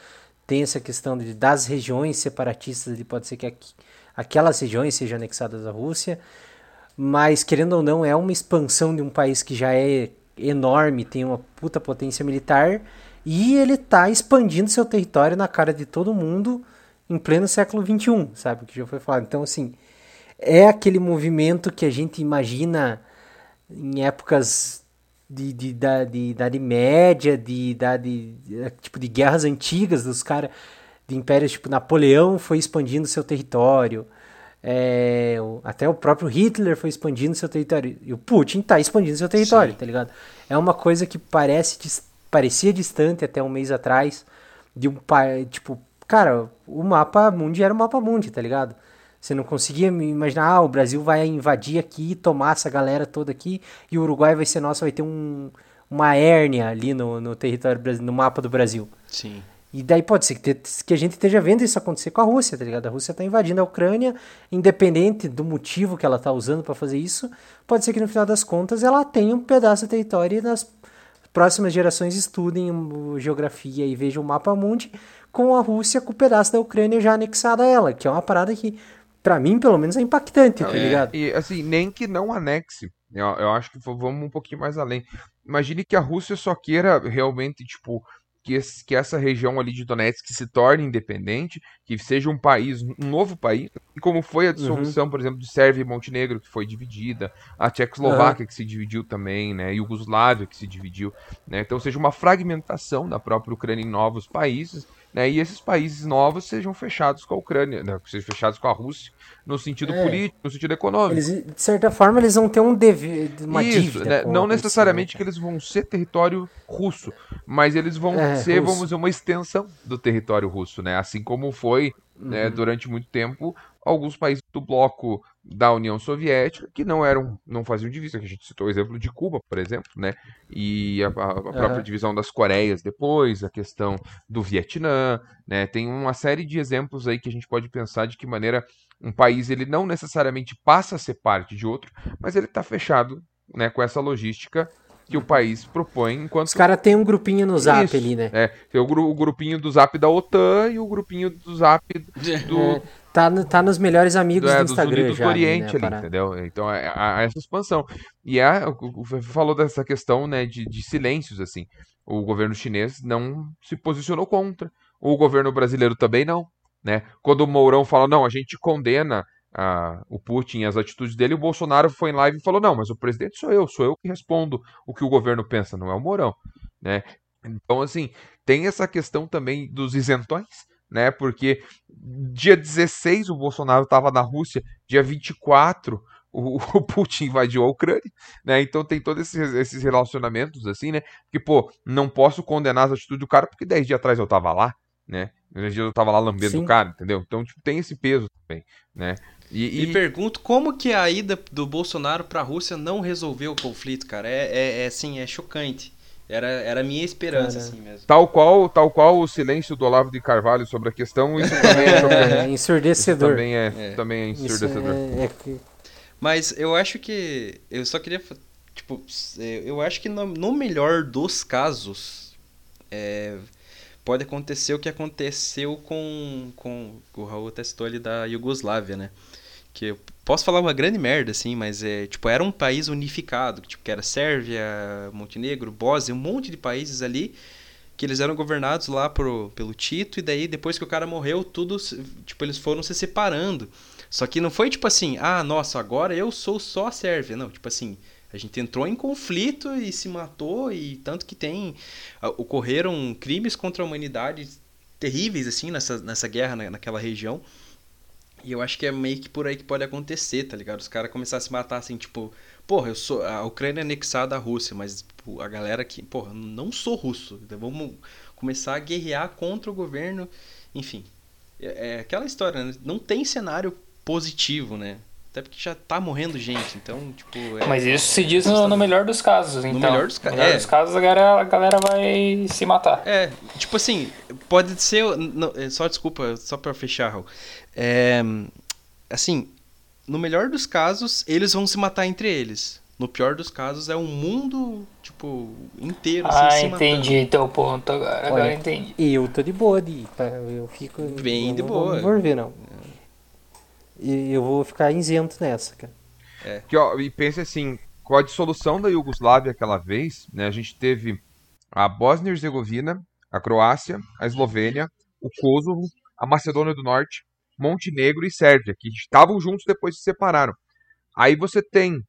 Speaker 4: Tem essa questão de, das regiões separatistas, de pode ser que aqui, aquelas regiões sejam anexadas à Rússia, mas querendo ou não, é uma expansão de um país que já é enorme, tem uma puta potência militar e ele está expandindo seu território na cara de todo mundo em pleno século XXI, sabe? O que já foi falado. Então, assim, é aquele movimento que a gente imagina em épocas de, de, de, de Idade Média, de idade, tipo, de guerras antigas dos caras, de impérios tipo Napoleão foi expandindo seu território. É, até o próprio Hitler foi expandindo seu território. E o Putin está expandindo seu território, Sim. tá ligado? É uma coisa que parece parecia distante até um mês atrás, de um tipo, cara, o mapa mundi era o mapa mundi, tá ligado? Você não conseguia imaginar, ah, o Brasil vai invadir aqui, tomar essa galera toda aqui, e o Uruguai vai ser nosso, vai ter um, uma hérnia ali no, no território, no mapa do Brasil.
Speaker 1: Sim.
Speaker 4: E daí pode ser que, que a gente esteja vendo isso acontecer com a Rússia, tá ligado? A Rússia está invadindo a Ucrânia, independente do motivo que ela está usando para fazer isso, pode ser que no final das contas ela tenha um pedaço de território nas próximas gerações estudem geografia e vejam o mapa mundi com a Rússia com o pedaço da Ucrânia já anexado a ela, que é uma parada que, para mim, pelo menos, é impactante, tá é, ligado?
Speaker 3: E, assim, nem que não anexe. Eu, eu acho que vamos um pouquinho mais além. Imagine que a Rússia só queira realmente, tipo, que, esse, que essa região ali de Donetsk se torne independente, que seja um país, um novo país, e como foi a uhum. dissolução, uhum. por exemplo, de Sérvia e Montenegro, que foi dividida, a Tchecoslováquia, uhum. que se dividiu também, né, Iugoslávia, que se dividiu, né, então seja uma fragmentação da própria Ucrânia em novos países, né, e esses países novos sejam fechados com a Ucrânia, né, sejam fechados com a Rússia, no sentido é. político, no sentido econômico.
Speaker 4: Eles, de certa forma, eles vão ter um dever, uma Isso, dívida.
Speaker 3: Né? Não necessariamente né? que eles vão ser território russo, mas eles vão é, ser, russo. vamos dizer, uma extensão do território russo, né? Assim como foi né, uhum. durante muito tempo alguns países do bloco da União Soviética que não eram, não faziam divisa, que a gente citou o exemplo de Cuba, por exemplo, né? E a, a própria uhum. divisão das Coreias depois, a questão do Vietnã, né? Tem uma série de exemplos aí que a gente pode pensar de que maneira um país ele não necessariamente passa a ser parte de outro, mas ele está fechado, né, com essa logística que o país propõe enquanto.
Speaker 4: Os caras têm um grupinho no Zap Isso, ali, né?
Speaker 3: É, tem o, gru o, grupinho do Zap da OTAN e o grupinho do Zap do. É,
Speaker 4: tá, no, tá nos melhores amigos é, do Instagram
Speaker 3: dos
Speaker 4: já.
Speaker 3: Do Oriente ali, né, ali entendeu? Então é, há essa expansão. E é, o, falou dessa questão né, de, de silêncios, assim. O governo chinês não se posicionou contra. O governo brasileiro também não. Né? Quando o Mourão fala, não, a gente condena a, o Putin e as atitudes dele, o Bolsonaro foi em live e falou: não, mas o presidente sou eu, sou eu que respondo o que o governo pensa, não é o Mourão. Né? Então, assim, tem essa questão também dos isentões, né? Porque dia 16 o Bolsonaro estava na Rússia, dia 24 o, o, Putin invadiu a Ucrânia, né? Então tem todos esses, esses relacionamentos, assim, né? Que, pô, não posso condenar as atitudes do cara porque 10 dias atrás eu tava lá, né? 10 dias eu tava lá lambendo Sim. o cara, entendeu? Então, tipo, tem esse peso também, né?
Speaker 1: E, e... pergunto como que a ida do Bolsonaro para a Rússia não resolveu o conflito, cara. É, é, é assim, é chocante. Era, era a minha esperança, cara, assim mesmo.
Speaker 3: Tal qual, tal qual o silêncio do Olavo de Carvalho sobre a questão, isso também é.
Speaker 4: É, ensurdecedor.
Speaker 3: Isso também é, é. Também é ensurdecedor. É,
Speaker 1: é Mas eu acho que. Eu só queria. Tipo, eu acho que no, no melhor dos casos. É, pode acontecer o que aconteceu com, com o Raul testou ali da Iugoslávia, né? Que eu posso falar uma grande merda, assim, mas é, tipo, era um país unificado, tipo, que era Sérvia, Montenegro, Bósnia, um monte de países ali que eles eram governados lá por, pelo Tito, e daí depois que o cara morreu, tudo, tipo, eles foram se separando. Só que não foi tipo assim, ah, nossa, agora eu sou só a Sérvia. Não, tipo assim, a gente entrou em conflito e se matou, e tanto que tem. ocorreram crimes contra a humanidade terríveis, assim, nessa, nessa guerra na, naquela região. E eu acho que é meio que por aí que pode acontecer, tá ligado? Os caras começarem a se matar assim, tipo, porra, eu sou. A Ucrânia é anexada à Rússia, mas tipo, a galera que, porra, não sou russo. Então vamos começar a guerrear contra o governo. Enfim. É, é aquela história, né? Não tem cenário positivo, né? Até porque já tá morrendo gente, então, tipo...
Speaker 2: É, Mas isso se diz no, no melhor dos casos, então. No melhor dos, ca no melhor é. dos casos, a galera, a galera vai se matar.
Speaker 1: É, tipo assim, pode ser... Não, é, só desculpa, só pra fechar, Raul. É, assim, no melhor dos casos, eles vão se matar entre eles. No pior dos casos, é o um mundo, tipo, inteiro
Speaker 2: assim, Ah, entendi teu ponto agora. Olha, agora entendi.
Speaker 4: E eu tô de boa de Eu fico...
Speaker 1: Bem de boa.
Speaker 4: Não vou ver, não. E eu vou ficar isento nessa, cara.
Speaker 3: É. Que, ó, e pense assim, com a dissolução da Iugoslávia aquela vez, né, a gente teve a Bósnia e Herzegovina, a Croácia, a Eslovênia, o Kosovo, a Macedônia do Norte, Montenegro e Sérvia, que estavam juntos depois se separaram. Aí você tem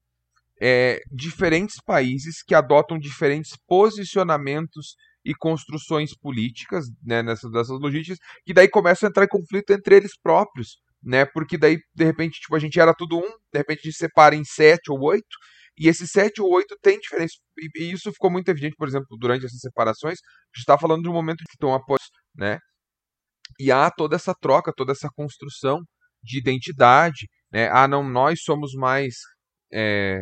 Speaker 3: é, diferentes países que adotam diferentes posicionamentos e construções políticas né, nessas dessas logísticas, que daí começam a entrar em conflito entre eles próprios né? Porque daí, de repente, tipo, a gente era tudo um, de repente a gente separa em sete ou oito, e esses sete ou oito tem diferença. E, e, isso ficou muito evidente, por exemplo, durante essas separações. A gente está falando de um momento que estão após, né? E há toda essa troca, toda essa construção de identidade, né? Ah, não, nós somos mais, é,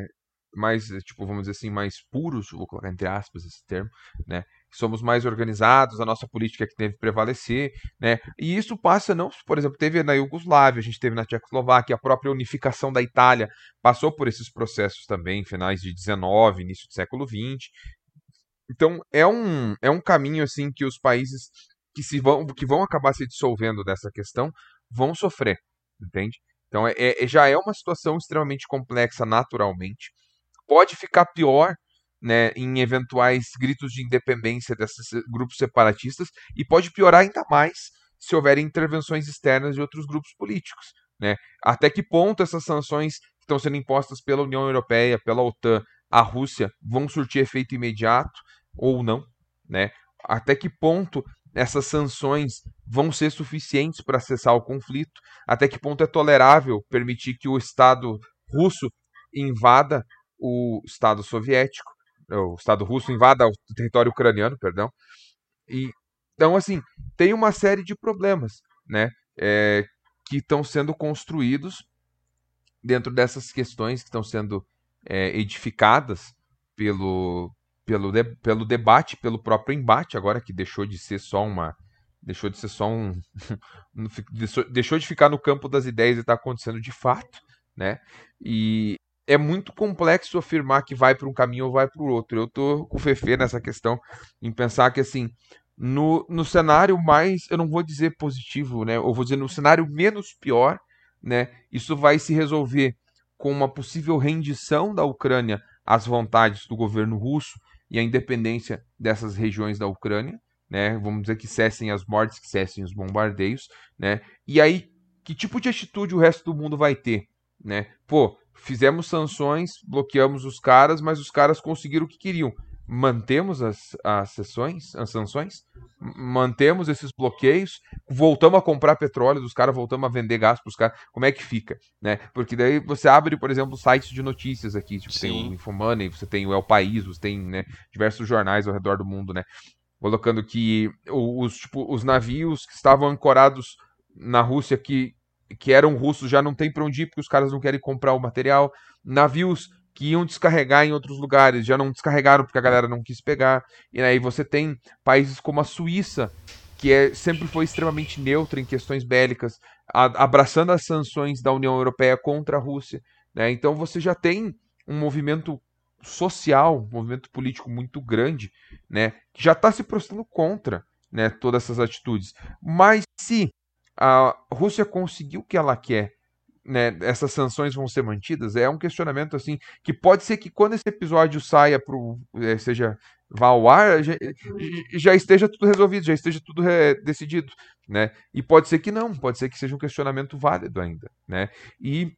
Speaker 3: mais, tipo, vamos dizer assim, mais puros, vou colocar entre aspas esse termo, né? Somos mais organizados, a nossa política é que deve prevalecer, né? E isso passa não, por exemplo, teve na Iugoslávia, a gente teve na Tchecoslováquia, a própria unificação da Itália passou por esses processos também, finais de 19, início do século 20. Então, é um, é um caminho assim que os países que se vão que vão acabar se dissolvendo dessa questão vão sofrer, entende? Então, é, é já é uma situação extremamente complexa naturalmente. Pode ficar pior né, em eventuais gritos de independência desses grupos separatistas e pode piorar ainda mais se houverem intervenções externas de outros grupos políticos. Né? Até que ponto essas sanções que estão sendo impostas pela União Europeia, pela OTAN, à Rússia, vão surtir efeito imediato ou não? Né? Até que ponto essas sanções vão ser suficientes para cessar o conflito? Até que ponto é tolerável permitir que o Estado russo invada o Estado soviético? O Estado russo invada o território ucraniano, perdão. E, então, assim, tem uma série de problemas, né, é, que estão sendo construídos dentro dessas questões que estão sendo é, edificadas pelo, pelo, de, pelo debate, pelo próprio embate, agora que deixou de ser só uma. Deixou de ser só um. deixou de ficar no campo das ideias e está acontecendo de fato, né? E é muito complexo afirmar que vai para um caminho ou vai para o outro. Eu tô com o Fefe nessa questão, em pensar que assim, no, no cenário mais, eu não vou dizer positivo, né? Eu vou dizer no cenário menos pior, né? Isso vai se resolver com uma possível rendição da Ucrânia às vontades do governo russo e a independência dessas regiões da Ucrânia, né? Vamos dizer que cessem as mortes, que cessem os bombardeios, né? E aí, que tipo de atitude o resto do mundo vai ter, né? Pô, fizemos sanções, bloqueamos os caras, mas os caras conseguiram o que queriam. Mantemos as, as sessões, as sanções, mantemos esses bloqueios, voltamos a comprar petróleo dos caras, voltamos a vender gás para os caras. Como é que fica? Né? Porque daí você abre, por exemplo, sites de notícias aqui, tipo, tem o Infomoney, você tem o El País, você tem né, diversos jornais ao redor do mundo, né? Colocando que os, tipo, os navios que estavam ancorados na Rússia que que eram russos já não tem para onde ir porque os caras não querem comprar o material. Navios que iam descarregar em outros lugares já não descarregaram porque a galera não quis pegar. E aí você tem países como a Suíça, que é, sempre foi extremamente neutra em questões bélicas, a, abraçando as sanções da União Europeia contra a Rússia. Né? Então você já tem um movimento social, um movimento político muito grande, né, que já está se prostrando contra né, todas essas atitudes. Mas se a Rússia conseguiu o que ela quer, né, essas sanções vão ser mantidas? É um questionamento assim que pode ser que quando esse episódio saia pro, é, seja vá ao ar, já, já, esteja tudo resolvido, já esteja tudo re, decidido, né? E pode ser que não, pode ser que seja um questionamento válido ainda, né? E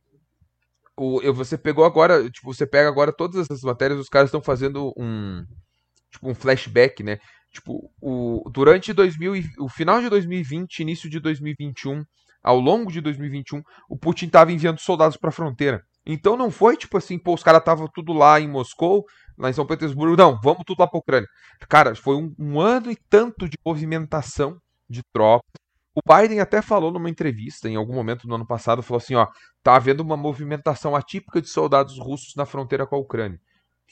Speaker 3: o, você pegou agora, tipo, você pega agora todas essas matérias, os caras estão fazendo um, tipo, um flashback, né? Tipo, o, durante 2000, o final de 2020, início de 2021, ao longo de 2021, o Putin estava enviando soldados para a fronteira. Então não foi tipo assim, pô, os caras estavam tudo lá em Moscou, lá em São Petersburgo, não, vamos tudo lá para Ucrânia. Cara, foi um, um ano e tanto de movimentação de tropas o Biden até falou numa entrevista, em algum momento no ano passado, falou assim, ó, tá havendo uma movimentação atípica de soldados russos na fronteira com a Ucrânia.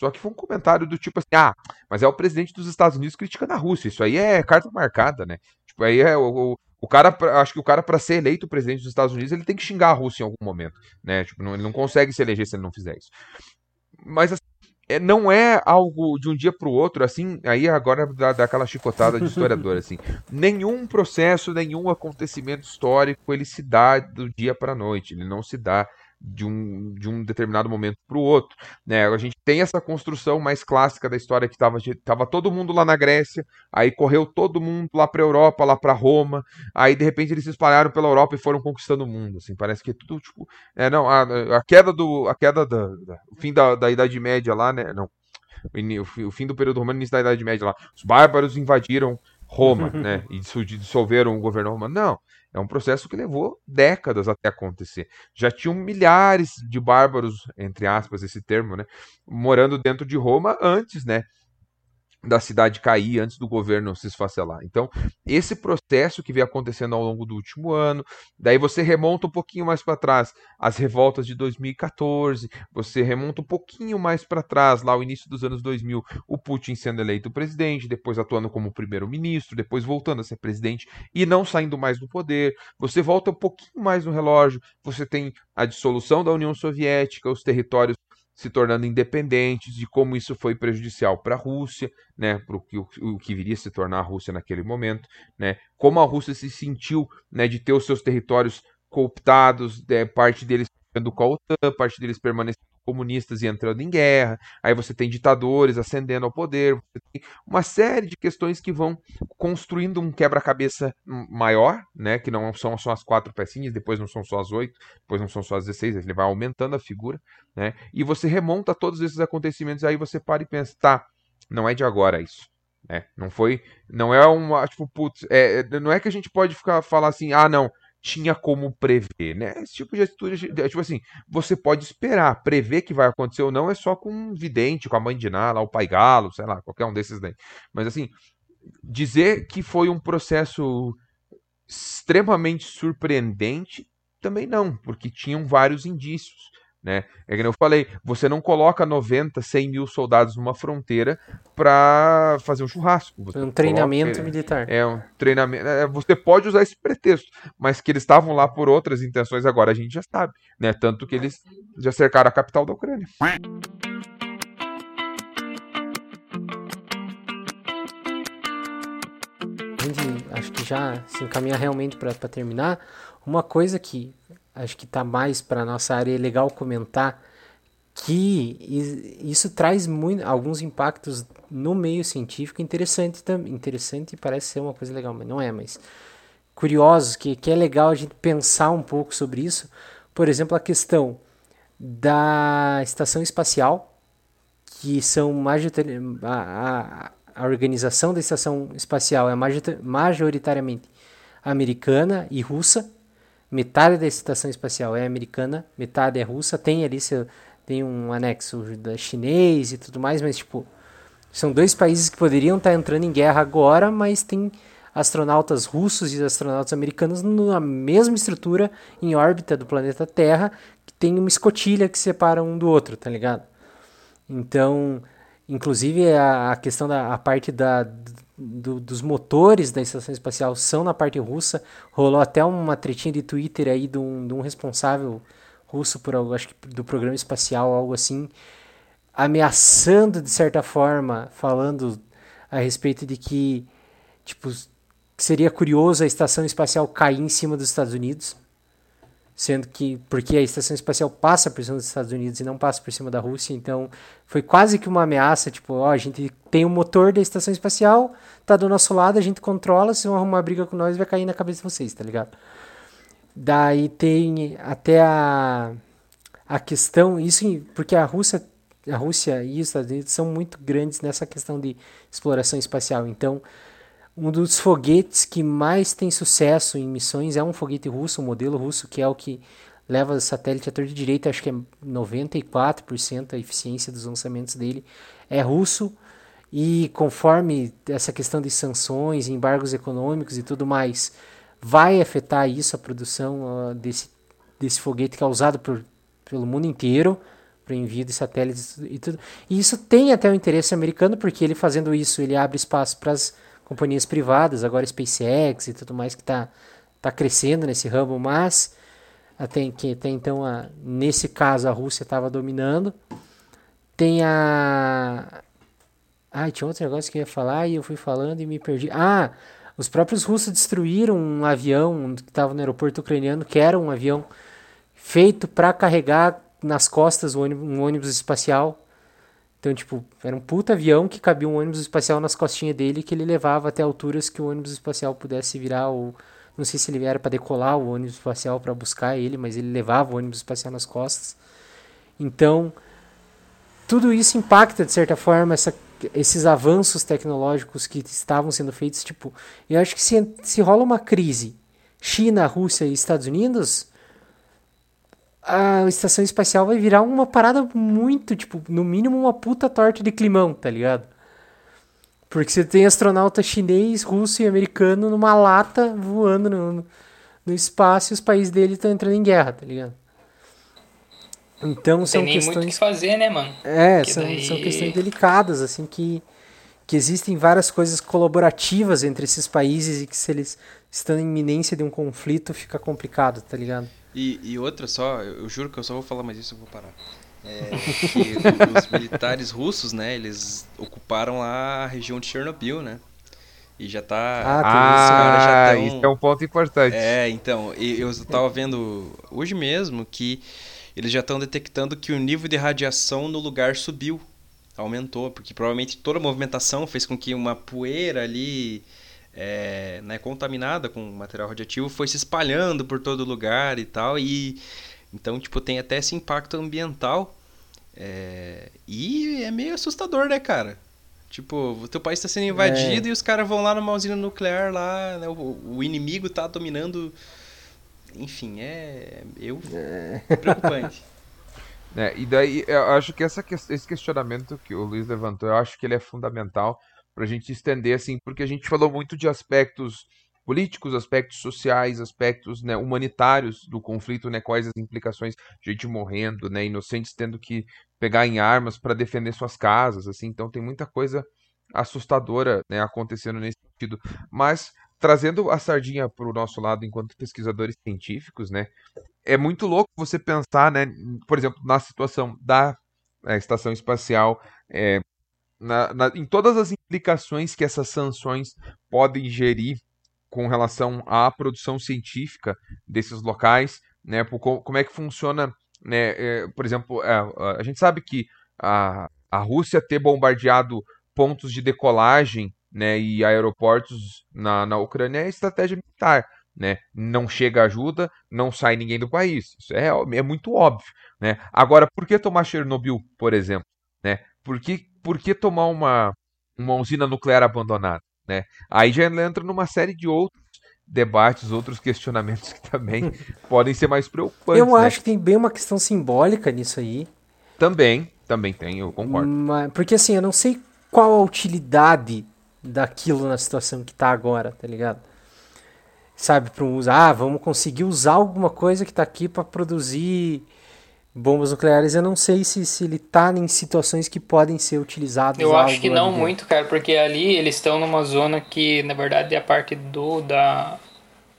Speaker 3: Só que foi um comentário do tipo assim, ah, mas é o presidente dos Estados Unidos criticando a Rússia. Isso aí é carta marcada, né? Tipo, aí é o, o, o cara, acho que o cara para ser eleito presidente dos Estados Unidos, ele tem que xingar a Rússia em algum momento, né? Tipo, não, ele não consegue se eleger se ele não fizer isso. Mas assim, é, não é algo de um dia para o outro, assim, aí agora dá, dá aquela chicotada de historiador, assim. Nenhum processo, nenhum acontecimento histórico, ele se dá do dia para a noite, ele não se dá de um, de um determinado momento para o outro. Né? A gente tem essa construção mais clássica da história que estava tava todo mundo lá na Grécia, aí correu todo mundo lá para a Europa, lá para Roma, aí de repente eles se espalharam pela Europa e foram conquistando o mundo. Assim, parece que é tudo tipo. É, não, a, a queda do. A queda da, da, o fim da, da Idade Média lá, né? Não. O, o fim do período romano, início da Idade Média lá. Os bárbaros invadiram Roma, né? E dissolveram o governo romano. Não. É um processo que levou décadas até acontecer. Já tinham milhares de bárbaros, entre aspas, esse termo, né, morando dentro de Roma antes, né, da cidade cair antes do governo se esfacelar. Então, esse processo que vem acontecendo ao longo do último ano, daí você remonta um pouquinho mais para trás, as revoltas de 2014, você remonta um pouquinho mais para trás, lá o início dos anos 2000, o Putin sendo eleito presidente, depois atuando como primeiro-ministro, depois voltando a ser presidente e não saindo mais do poder. Você volta um pouquinho mais no relógio, você tem a dissolução da União Soviética, os territórios se tornando independentes, de como isso foi prejudicial para a Rússia, né, para o que, o que viria a se tornar a Rússia naquele momento, né, como a Rússia se sentiu né, de ter os seus territórios cooptados, né, parte deles ficando com a OTAN, parte deles permanecendo comunistas e entrando em guerra, aí você tem ditadores ascendendo ao poder, uma série de questões que vão construindo um quebra-cabeça maior, né, que não são só as quatro pecinhas, depois não são só as oito, depois não são só as 16, ele vai aumentando a figura, né, e você remonta todos esses acontecimentos, aí você para e pensa, tá, não é de agora isso, né, não foi, não é uma, tipo, putz, é, não é que a gente pode ficar, falar assim, ah, não, tinha como prever, né? Esse tipo de atitude, tipo assim, você pode esperar, prever que vai acontecer ou não é só com um vidente, com a mãe de Nala, o pai galo, sei lá, qualquer um desses daí. Mas assim, dizer que foi um processo extremamente surpreendente também não, porque tinham vários indícios. Né? É que eu falei, você não coloca 90, 100 mil soldados numa fronteira para fazer um churrasco.
Speaker 4: Você um treinamento coloca, militar.
Speaker 3: É um treinamento. É, você pode usar esse pretexto, mas que eles estavam lá por outras intenções agora a gente já sabe, né? Tanto que eles já cercaram a capital da Ucrânia.
Speaker 4: acho que já se encaminha realmente para terminar. Uma coisa que acho que está mais para nossa área, é legal comentar que isso traz muito, alguns impactos no meio científico interessante também interessante parece ser uma coisa legal mas não é mas curiosos que, que é legal a gente pensar um pouco sobre isso. Por exemplo a questão da estação espacial que são a, a, a organização da estação espacial é majoritariamente americana e russa metade da estação espacial é americana, metade é russa, tem ali seu, tem um anexo da chinês e tudo mais, mas tipo, são dois países que poderiam estar entrando em guerra agora, mas tem astronautas russos e astronautas americanos na mesma estrutura em órbita do planeta Terra, que tem uma escotilha que separa um do outro, tá ligado? Então, inclusive a, a questão da a parte da do, dos motores da estação espacial são na parte russa. Rolou até uma tretinha de Twitter aí de um, de um responsável russo por algo, acho que do programa espacial, algo assim, ameaçando de certa forma, falando a respeito de que, tipo, seria curioso a estação espacial cair em cima dos Estados Unidos, sendo que porque a estação espacial passa por cima dos Estados Unidos e não passa por cima da Rússia, então foi quase que uma ameaça, tipo, ó, a gente tem o motor da estação espacial, tá do nosso lado, a gente controla, se vão arrumar briga com nós, vai cair na cabeça de vocês, tá ligado? Daí tem até a a questão, isso porque a Rússia, a Rússia e os Estados Unidos são muito grandes nessa questão de exploração espacial. Então, um dos foguetes que mais tem sucesso em missões é um foguete russo, um modelo russo, que é o que leva o satélite à torre direita, acho que é 94% a eficiência dos lançamentos dele é russo. E conforme essa questão de sanções, embargos econômicos e tudo mais, vai afetar isso, a produção uh, desse, desse foguete que é usado por pelo mundo inteiro para envio de satélites e tudo. E isso tem até o interesse americano, porque ele fazendo isso, ele abre espaço para as companhias privadas, agora SpaceX e tudo mais que está tá crescendo nesse ramo, mas até, que, até então, a, nesse caso, a Rússia estava dominando. Tem a. Ah, tinha outro negócio que eu ia falar e eu fui falando e me perdi. Ah, os próprios russos destruíram um avião que estava no aeroporto ucraniano, que era um avião feito para carregar nas costas um ônibus, um ônibus espacial. Então, tipo, era um puta avião que cabia um ônibus espacial nas costinhas dele que ele levava até alturas que o ônibus espacial pudesse virar ou não sei se ele era para decolar o ônibus espacial para buscar ele, mas ele levava o ônibus espacial nas costas. Então, tudo isso impacta de certa forma essa, esses avanços tecnológicos que estavam sendo feitos, tipo, eu acho que se, se rola uma crise, China, Rússia e Estados Unidos, a estação espacial vai virar uma parada muito, tipo, no mínimo uma puta torta de climão, tá ligado? Porque você tem astronauta chinês, russo e americano numa lata voando no, no espaço e os países dele estão entrando em guerra, tá ligado? Então Não são
Speaker 2: tem
Speaker 4: questões.
Speaker 2: Muito que fazer, né, mano?
Speaker 4: É, são, daí... são questões delicadas, assim, que, que existem várias coisas colaborativas entre esses países e que se eles estão em iminência de um conflito fica complicado, tá ligado?
Speaker 1: E, e outra só, eu, juro que eu só vou falar mais isso, eu vou parar. É, que os militares russos, né, eles ocuparam lá a região de Chernobyl, né? E já tá.
Speaker 3: Ah, ah já tão... isso é um ponto importante.
Speaker 1: É, então, eu tava vendo hoje mesmo que eles já estão detectando que o nível de radiação no lugar subiu, aumentou, porque provavelmente toda a movimentação fez com que uma poeira ali é, né, contaminada com material radioativo foi se espalhando por todo lugar e tal. E então, tipo, tem até esse impacto ambiental. É, e é meio assustador, né, cara? Tipo, o teu país está sendo invadido é. e os caras vão lá numa usina nuclear lá, né, o, o, inimigo tá dominando. Enfim, é. Eu. É. Preocupante.
Speaker 3: É, e daí eu acho que essa, esse questionamento que o Luiz levantou, eu acho que ele é fundamental para a gente estender assim, porque a gente falou muito de aspectos políticos, aspectos sociais, aspectos né, humanitários do conflito, né, quais as implicações, gente morrendo, né, inocentes tendo que pegar em armas para defender suas casas, assim, então tem muita coisa assustadora né, acontecendo nesse sentido. Mas trazendo a sardinha para o nosso lado enquanto pesquisadores científicos, né, é muito louco você pensar, né, por exemplo, na situação da é, estação espacial é, na, na, em todas as implicações que essas sanções podem gerir com relação à produção científica desses locais, né? Como é que funciona, né? É, por exemplo, é, a gente sabe que a, a Rússia ter bombardeado pontos de decolagem, né? E aeroportos na, na Ucrânia é estratégia militar, né? Não chega ajuda, não sai ninguém do país. Isso é, é muito óbvio, né? Agora, por que tomar Chernobyl, por exemplo, né? Por que por que tomar uma, uma usina nuclear abandonada? Né? Aí já entra numa série de outros debates, outros questionamentos que também podem ser mais preocupantes.
Speaker 4: Eu
Speaker 3: né?
Speaker 4: acho que tem bem uma questão simbólica nisso aí.
Speaker 3: Também, também tem, eu concordo.
Speaker 4: Mas, porque assim, eu não sei qual a utilidade daquilo na situação que tá agora, tá ligado? Sabe, para usar, ah, vamos conseguir usar alguma coisa que tá aqui para produzir bombas nucleares, eu não sei se, se ele tá em situações que podem ser utilizadas.
Speaker 2: Eu acho que não muito, cara, porque ali eles estão numa zona que, na verdade, é a parte do da,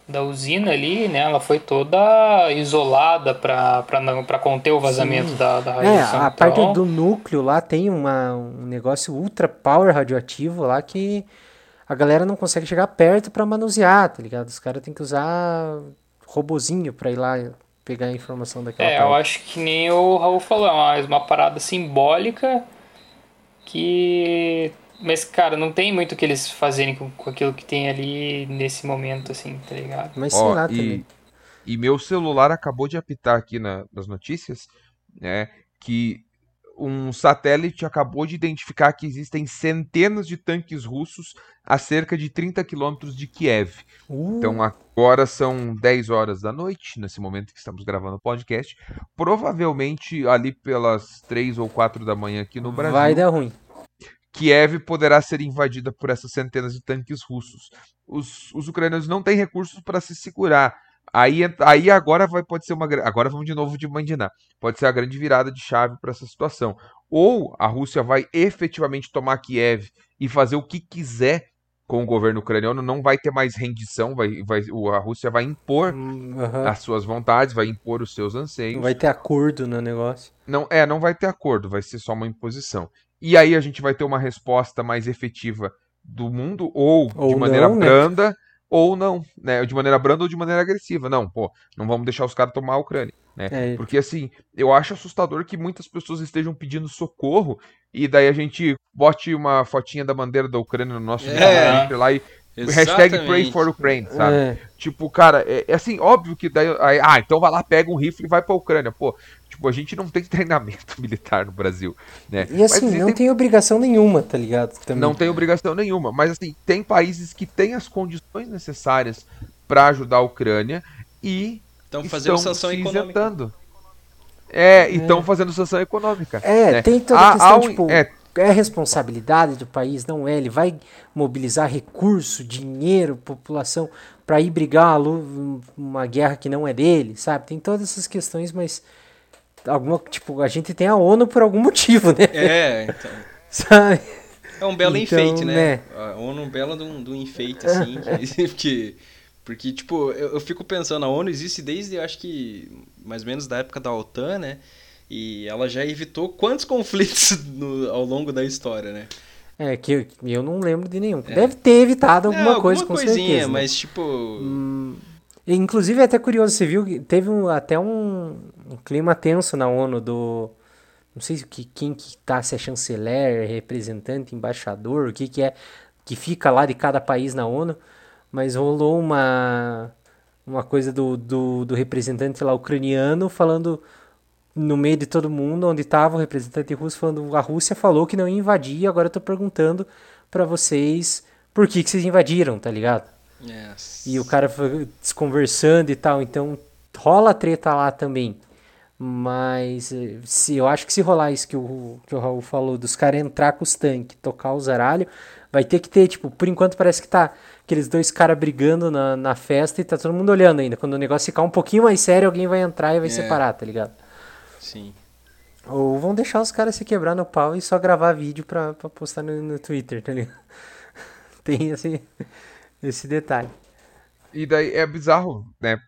Speaker 2: da usina ali, né? Ela foi toda isolada para conter o vazamento Sim. da, da é, radiação.
Speaker 4: É, a então... parte do núcleo lá tem uma, um negócio ultra power radioativo lá que a galera não consegue chegar perto para manusear, tá ligado? Os caras têm que usar robozinho para ir lá pegar a informação daquela
Speaker 2: É, parte. eu acho que nem o Raul falou, é mais uma parada simbólica que mas, cara, não tem muito o que eles fazerem com, com aquilo que tem ali nesse momento, assim, tá ligado?
Speaker 3: Mas sei lá e, também. E meu celular acabou de apitar aqui na, nas notícias, né, que um satélite acabou de identificar que existem centenas de tanques russos a cerca de 30 quilômetros de Kiev. Uh. Então agora são 10 horas da noite, nesse momento que estamos gravando o podcast. Provavelmente ali pelas 3 ou 4 da manhã aqui no Brasil.
Speaker 4: Vai dar ruim.
Speaker 3: Kiev poderá ser invadida por essas centenas de tanques russos. Os, os ucranianos não têm recursos para se segurar. Aí, aí agora vai, pode ser uma. Agora vamos de novo de mandinar. Pode ser a grande virada de chave para essa situação. Ou a Rússia vai efetivamente tomar Kiev e fazer o que quiser com o governo ucraniano, não vai ter mais rendição, vai, vai, a Rússia vai impor uhum. as suas vontades, vai impor os seus anseios. Não
Speaker 4: vai ter acordo no negócio.
Speaker 3: Não, é, não vai ter acordo, vai ser só uma imposição. E aí a gente vai ter uma resposta mais efetiva do mundo, ou, ou de maneira não, né? branda, né? Ou não, né? De maneira branda ou de maneira agressiva. Não, pô, não vamos deixar os caras tomar a Ucrânia. Né? É. Porque assim, eu acho assustador que muitas pessoas estejam pedindo socorro e daí a gente bote uma fotinha da bandeira da Ucrânia no nosso é. lá e Exatamente. Hashtag Pray for Ukraine, sabe? É. Tipo, cara, é, é, assim, óbvio que daí. Aí, ah, então vai lá, pega um rifle e vai pra Ucrânia. Pô, tipo, a gente não tem treinamento militar no Brasil, né?
Speaker 4: E assim, mas, não tem... tem... obrigação nenhuma, tá ligado?
Speaker 3: Também. Não tem obrigação nenhuma, mas assim, tem países que têm as condições necessárias para ajudar a Ucrânia e
Speaker 1: então, fazendo estão sanção se econômica.
Speaker 3: É, e estão é. fazendo sanção econômica.
Speaker 4: É, né? tem toda a questão, tipo... É, é responsabilidade do país, não é? Ele vai mobilizar recurso, dinheiro, população para ir brigar uma, uma guerra que não é dele, sabe? Tem todas essas questões, mas alguma tipo a gente tem a ONU por algum motivo, né?
Speaker 1: É, então. sabe? É um belo então, enfeite, né? né? A ONU é um belo de um, de um enfeite assim, porque porque tipo eu, eu fico pensando a ONU existe desde eu acho que mais ou menos da época da OTAN, né? E ela já evitou quantos conflitos no, ao longo da história, né?
Speaker 4: É, que eu não lembro de nenhum. É. Deve ter evitado alguma, é, alguma coisa, com coisinha, certeza. Né?
Speaker 1: mas tipo... Hum,
Speaker 4: inclusive, é até curioso, você viu que teve um, até um, um, clima tenso na ONU do... Não sei que, quem que tá, se é chanceler, representante, embaixador, o que que é, que fica lá de cada país na ONU, mas rolou uma, uma coisa do, do, do representante lá ucraniano falando no meio de todo mundo, onde estava o representante russo falando, a Rússia falou que não ia invadir, agora eu tô perguntando para vocês por que, que vocês invadiram, tá ligado? Yes. E o cara foi conversando e tal, então rola treta lá também. Mas eh, se eu acho que se rolar isso que o, que o Raul falou, dos caras entrar com os tanques, tocar os aralhos, vai ter que ter, tipo, por enquanto parece que tá aqueles dois caras brigando na, na festa e tá todo mundo olhando ainda. Quando o negócio ficar um pouquinho mais sério, alguém vai entrar e vai é. separar, tá ligado?
Speaker 1: Sim.
Speaker 4: Ou vão deixar os caras se quebrar no pau e só gravar vídeo pra, pra postar no, no Twitter, tá ligado? Tem esse, esse detalhe.
Speaker 3: E daí é bizarro, né,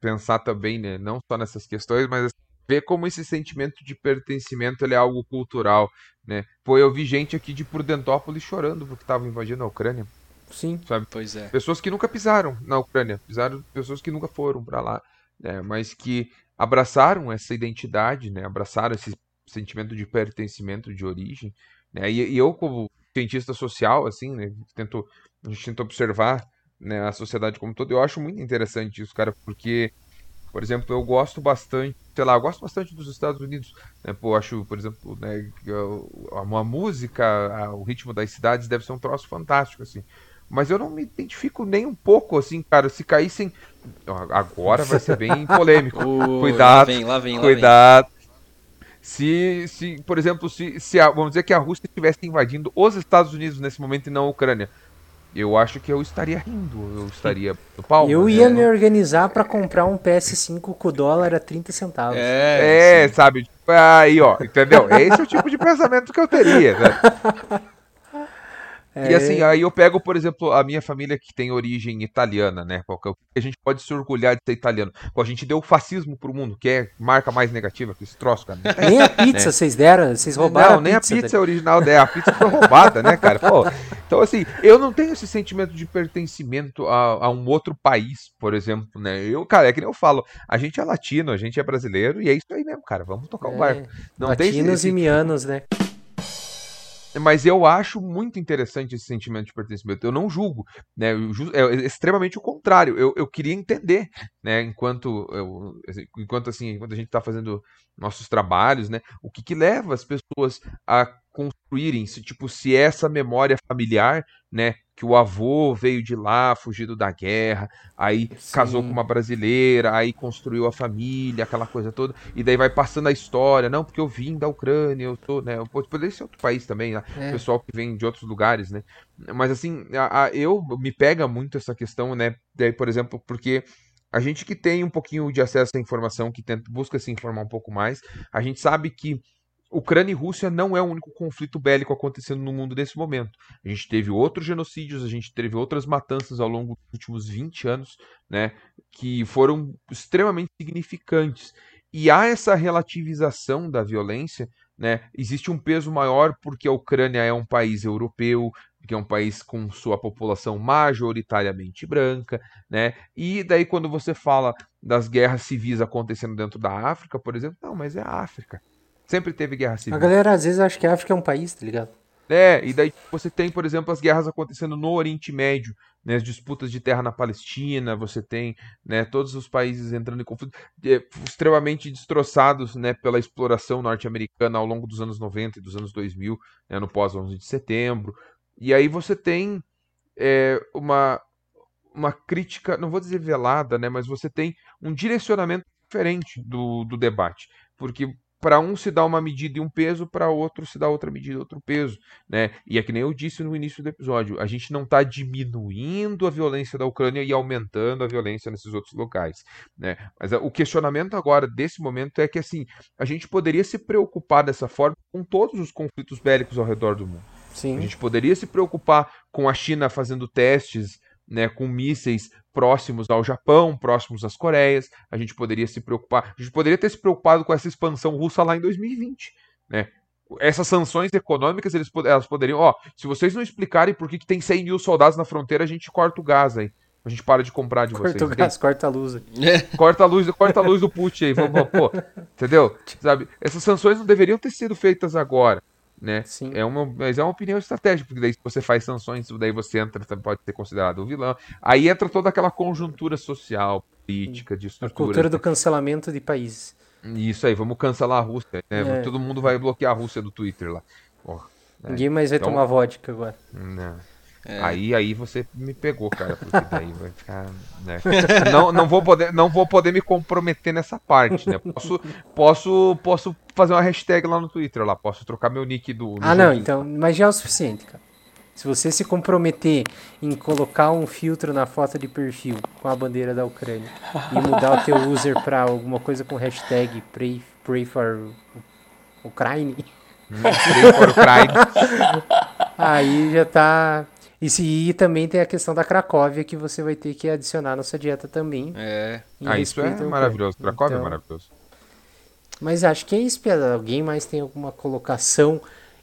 Speaker 3: pensar também, né, não só nessas questões, mas assim, ver como esse sentimento de pertencimento ele é algo cultural, né? Pô, eu vi gente aqui de Prudentópolis chorando porque estavam invadindo a Ucrânia.
Speaker 4: Sim.
Speaker 3: Sabe?
Speaker 1: Pois é.
Speaker 3: Pessoas que nunca pisaram na Ucrânia, pisaram pessoas que nunca foram para lá, né? Mas que abraçaram essa identidade, né? Abraçaram esse sentimento de pertencimento, de origem, né? E, e eu como cientista social, assim, né? Tento, a gente tenta observar né, a sociedade como todo. Eu acho muito interessante isso, cara, porque, por exemplo, eu gosto bastante, sei lá, eu gosto bastante dos Estados Unidos. Né? Pô, eu acho, por exemplo, né, uma música, o ritmo das cidades deve ser um troço fantástico, assim. Mas eu não me identifico nem um pouco, assim, cara. Se caíssem. Agora vai ser bem polêmico. cuidado. Lá vem, lá vem, cuidado. Lá vem. Se, se, por exemplo, se, se a, vamos dizer que a Rússia estivesse invadindo os Estados Unidos nesse momento e não a Ucrânia, eu acho que eu estaria rindo, eu estaria
Speaker 4: no pau. Eu ia né? me organizar para comprar um PS5 com o dólar a 30 centavos.
Speaker 3: É, é sabe? Aí, ó, entendeu? Esse é o tipo de pensamento que eu teria, né? É... E assim, aí eu pego, por exemplo, a minha família que tem origem italiana, né? A gente pode se orgulhar de ser italiano. Pô, a gente deu o fascismo pro mundo, que é marca mais negativa que esse troço, cara.
Speaker 4: Nem a pizza né? vocês deram, vocês roubaram. Não,
Speaker 3: a nem pizza, a pizza é original dela. A pizza foi roubada, né, cara? Pô, Então, assim, eu não tenho esse sentimento de pertencimento a, a, um outro país, por exemplo, né? Eu, cara, é que nem eu falo, a gente é latino, a gente é brasileiro, e é isso aí mesmo, cara. Vamos tocar o é, barco.
Speaker 4: Não Latinos esse, e mianos, né?
Speaker 3: Mas eu acho muito interessante esse sentimento de pertencimento. Eu não julgo, né? É extremamente o contrário. Eu, eu queria entender, né? Enquanto, eu, enquanto assim, enquanto a gente está fazendo nossos trabalhos, né? O que, que leva as pessoas a construírem, se tipo, se essa memória familiar, né? Que o avô veio de lá, fugido da guerra, aí Sim. casou com uma brasileira, aí construiu a família, aquela coisa toda, e daí vai passando a história, não, porque eu vim da Ucrânia, eu tô, né? Poderia ser outro país também, né? É. Pessoal que vem de outros lugares, né? Mas assim, a, a, eu me pega muito essa questão, né? Daí, por exemplo, porque a gente que tem um pouquinho de acesso à informação, que tenta, busca se informar um pouco mais, a gente sabe que Ucrânia e Rússia não é o único conflito bélico acontecendo no mundo nesse momento. A gente teve outros genocídios, a gente teve outras matanças ao longo dos últimos 20 anos, né, que foram extremamente significantes. E há essa relativização da violência, né? Existe um peso maior porque a Ucrânia é um país europeu, que é um país com sua população majoritariamente branca, né? E daí quando você fala das guerras civis acontecendo dentro da África, por exemplo, não, mas é a África. Sempre teve guerra civil.
Speaker 4: A galera às vezes acha que a África é um país, tá ligado?
Speaker 3: É, e daí você tem, por exemplo, as guerras acontecendo no Oriente Médio, né, as disputas de terra na Palestina, você tem né, todos os países entrando em conflito, é, extremamente destroçados né, pela exploração norte-americana ao longo dos anos 90 e dos anos 2000, né, no pós-11 de setembro. E aí você tem é, uma, uma crítica, não vou dizer velada, né, mas você tem um direcionamento diferente do, do debate. Porque para um se dá uma medida e um peso, para outro se dá outra medida e outro peso, né? E é que nem eu disse no início do episódio, a gente não está diminuindo a violência da Ucrânia e aumentando a violência nesses outros locais, né? Mas o questionamento agora desse momento é que assim, a gente poderia se preocupar dessa forma com todos os conflitos bélicos ao redor do mundo. Sim. A gente poderia se preocupar com a China fazendo testes né, com mísseis próximos ao Japão, próximos às Coreias. A gente poderia se preocupar, a gente poderia ter se preocupado com essa expansão russa lá em 2020, né? Essas sanções econômicas, eles, elas poderiam, ó, se vocês não explicarem por que, que tem 100 mil soldados na fronteira, a gente corta o gás aí. A gente para de comprar de
Speaker 4: corta
Speaker 3: vocês.
Speaker 4: Corta o gás, corta a luz.
Speaker 3: Corta a luz, corta a luz do Putin aí. Vamos, pô, entendeu? Sabe? Essas sanções não deveriam ter sido feitas agora né? Sim. É uma, mas é uma opinião estratégica, porque daí se você faz sanções, daí você entra, pode ser considerado um vilão. Aí entra toda aquela conjuntura social, política, de estrutura.
Speaker 4: A cultura do cancelamento de países.
Speaker 3: Isso aí, vamos cancelar a Rússia. Né? É. Todo mundo vai bloquear a Rússia do Twitter lá.
Speaker 4: Oh, né? Ninguém mais vai então, tomar vodka agora.
Speaker 3: Não. É. Aí, aí você me pegou, cara, porque daí vai ficar. Né? Não, não, vou poder, não vou poder me comprometer nessa parte, né? Posso, posso, posso fazer uma hashtag lá no Twitter, lá, posso trocar meu nick do.
Speaker 4: Ah, não, então, mas já é o suficiente, cara. Se você se comprometer em colocar um filtro na foto de perfil com a bandeira da Ucrânia e mudar o teu user para alguma coisa com hashtag pray, pray for Ukraine.
Speaker 3: Hum, pray for Ukraine.
Speaker 4: Aí já tá e, se, e também tem a questão da Cracóvia que você vai ter que adicionar na sua dieta também.
Speaker 3: É. Ah, isso é maravilhoso. Cracóvia é então, é maravilhoso.
Speaker 4: Mas acho que é isso, Pedro. Alguém mais tem alguma colocação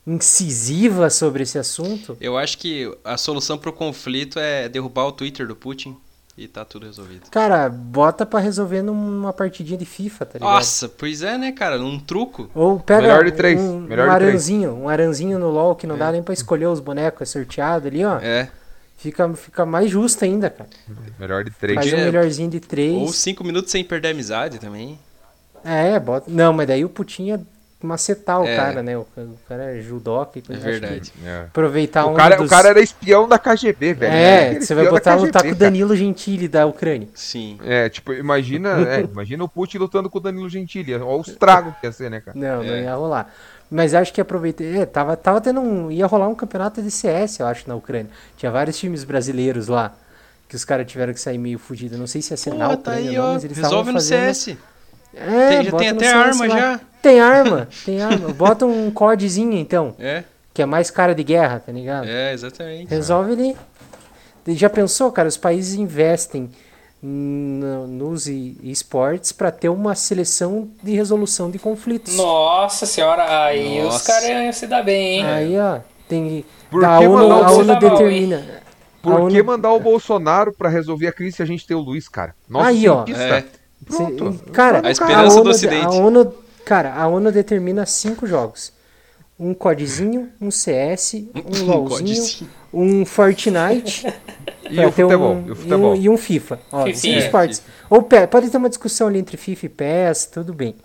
Speaker 4: incisiva sobre esse assunto?
Speaker 1: Eu acho que a solução para o conflito é derrubar o Twitter do Putin e tá tudo resolvido.
Speaker 4: Cara, bota para resolver numa partidinha de FIFA, tá ligado?
Speaker 1: Nossa, pois é, né, cara? Num truco.
Speaker 4: Ou pega Melhor de três. um, Melhor um aranzinho, um aranzinho no LoL que não é. dá nem pra escolher os bonecos, é sorteado ali, ó.
Speaker 1: É.
Speaker 4: Fica, fica mais justo ainda, cara.
Speaker 3: Melhor de três.
Speaker 4: Faz um melhorzinho de três.
Speaker 1: Ou cinco minutos sem perder a amizade também.
Speaker 4: É, bota. Não, mas daí o Putinha macetar o é. cara, né? O, o, cara é judoca e
Speaker 1: coisa É verdade.
Speaker 4: É. Aproveitar
Speaker 3: o um cara, dos... O cara era espião da KGB, velho.
Speaker 4: É, você vai botar lutar com o Danilo Gentili da Ucrânia.
Speaker 1: Sim.
Speaker 3: É, tipo, imagina, é, imagina o Putin lutando com o Danilo Gentili. Olha o estrago que ia ser, né, cara?
Speaker 4: Não, não é. ia rolar. Mas acho que aproveitei. É, tava, tava tendo um. ia rolar um campeonato de CS, eu acho, na Ucrânia. Tinha vários times brasileiros lá. Que os caras tiveram que sair meio fugido. Não sei se ia ser Pô, na
Speaker 1: Ucrânia, tá aí, não, mas eles Resolve no fazendo... CS. É, tem, já tem até arma lá. já.
Speaker 4: Tem arma, tem arma. Bota um CODzinho então.
Speaker 1: É.
Speaker 4: Que é mais cara de guerra, tá ligado?
Speaker 1: É, exatamente.
Speaker 4: Resolve ali. Já pensou, cara? Os países investem nos esportes para ter uma seleção de resolução de conflitos.
Speaker 2: Nossa senhora, aí Nossa. os caras iam se dar bem, hein?
Speaker 4: Aí, ó. Tem Por ONU, a ONU determina.
Speaker 3: Por ONU... que mandar o Bolsonaro para resolver a crise se a gente tem o Luiz, cara?
Speaker 4: Nossa, Aí, ó. É. Pronto. Cara, a esperança a ONU, do Ocidente. A ONU, cara, a ONU determina cinco jogos. Um CODzinho, um CS, um LOLzinho, um Fortnite.
Speaker 3: e, o futebol, um, e o
Speaker 4: futebol. E um, e um FIFA. Ó, FIFA. cinco esportes. Ou pode ter uma discussão ali entre FIFA e PES, tudo bem.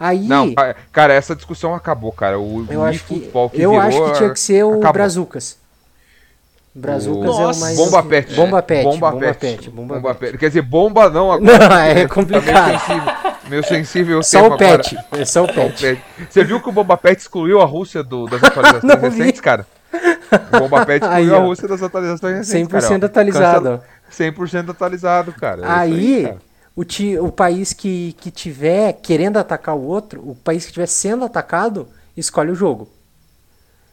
Speaker 4: Aí. Não,
Speaker 3: cara, essa discussão acabou, cara. O,
Speaker 4: eu o acho que, que eu acho que tinha que ser o acabou. Brazucas.
Speaker 3: Brazucas o... é o mais.
Speaker 4: Bomba pet.
Speaker 3: Bomba
Speaker 4: pet.
Speaker 3: Bomba, bomba pet. pet. Bomba, bomba pet. pet. Quer dizer, bomba não
Speaker 4: agora. Não, é complicado.
Speaker 3: Tá meio sensível.
Speaker 4: Só o pet. Agora. É só o pet.
Speaker 3: Você viu que o Bomba Pet excluiu a Rússia do, das atualizações recentes, cara? O Bomba Pet excluiu Aí, a Rússia das atualizações recentes. 100%
Speaker 4: cara, atualizado.
Speaker 3: 100% atualizado, cara.
Speaker 4: Aí, aí cara o, ti, o país que, que tiver querendo atacar o outro, o país que estiver sendo atacado, escolhe o jogo.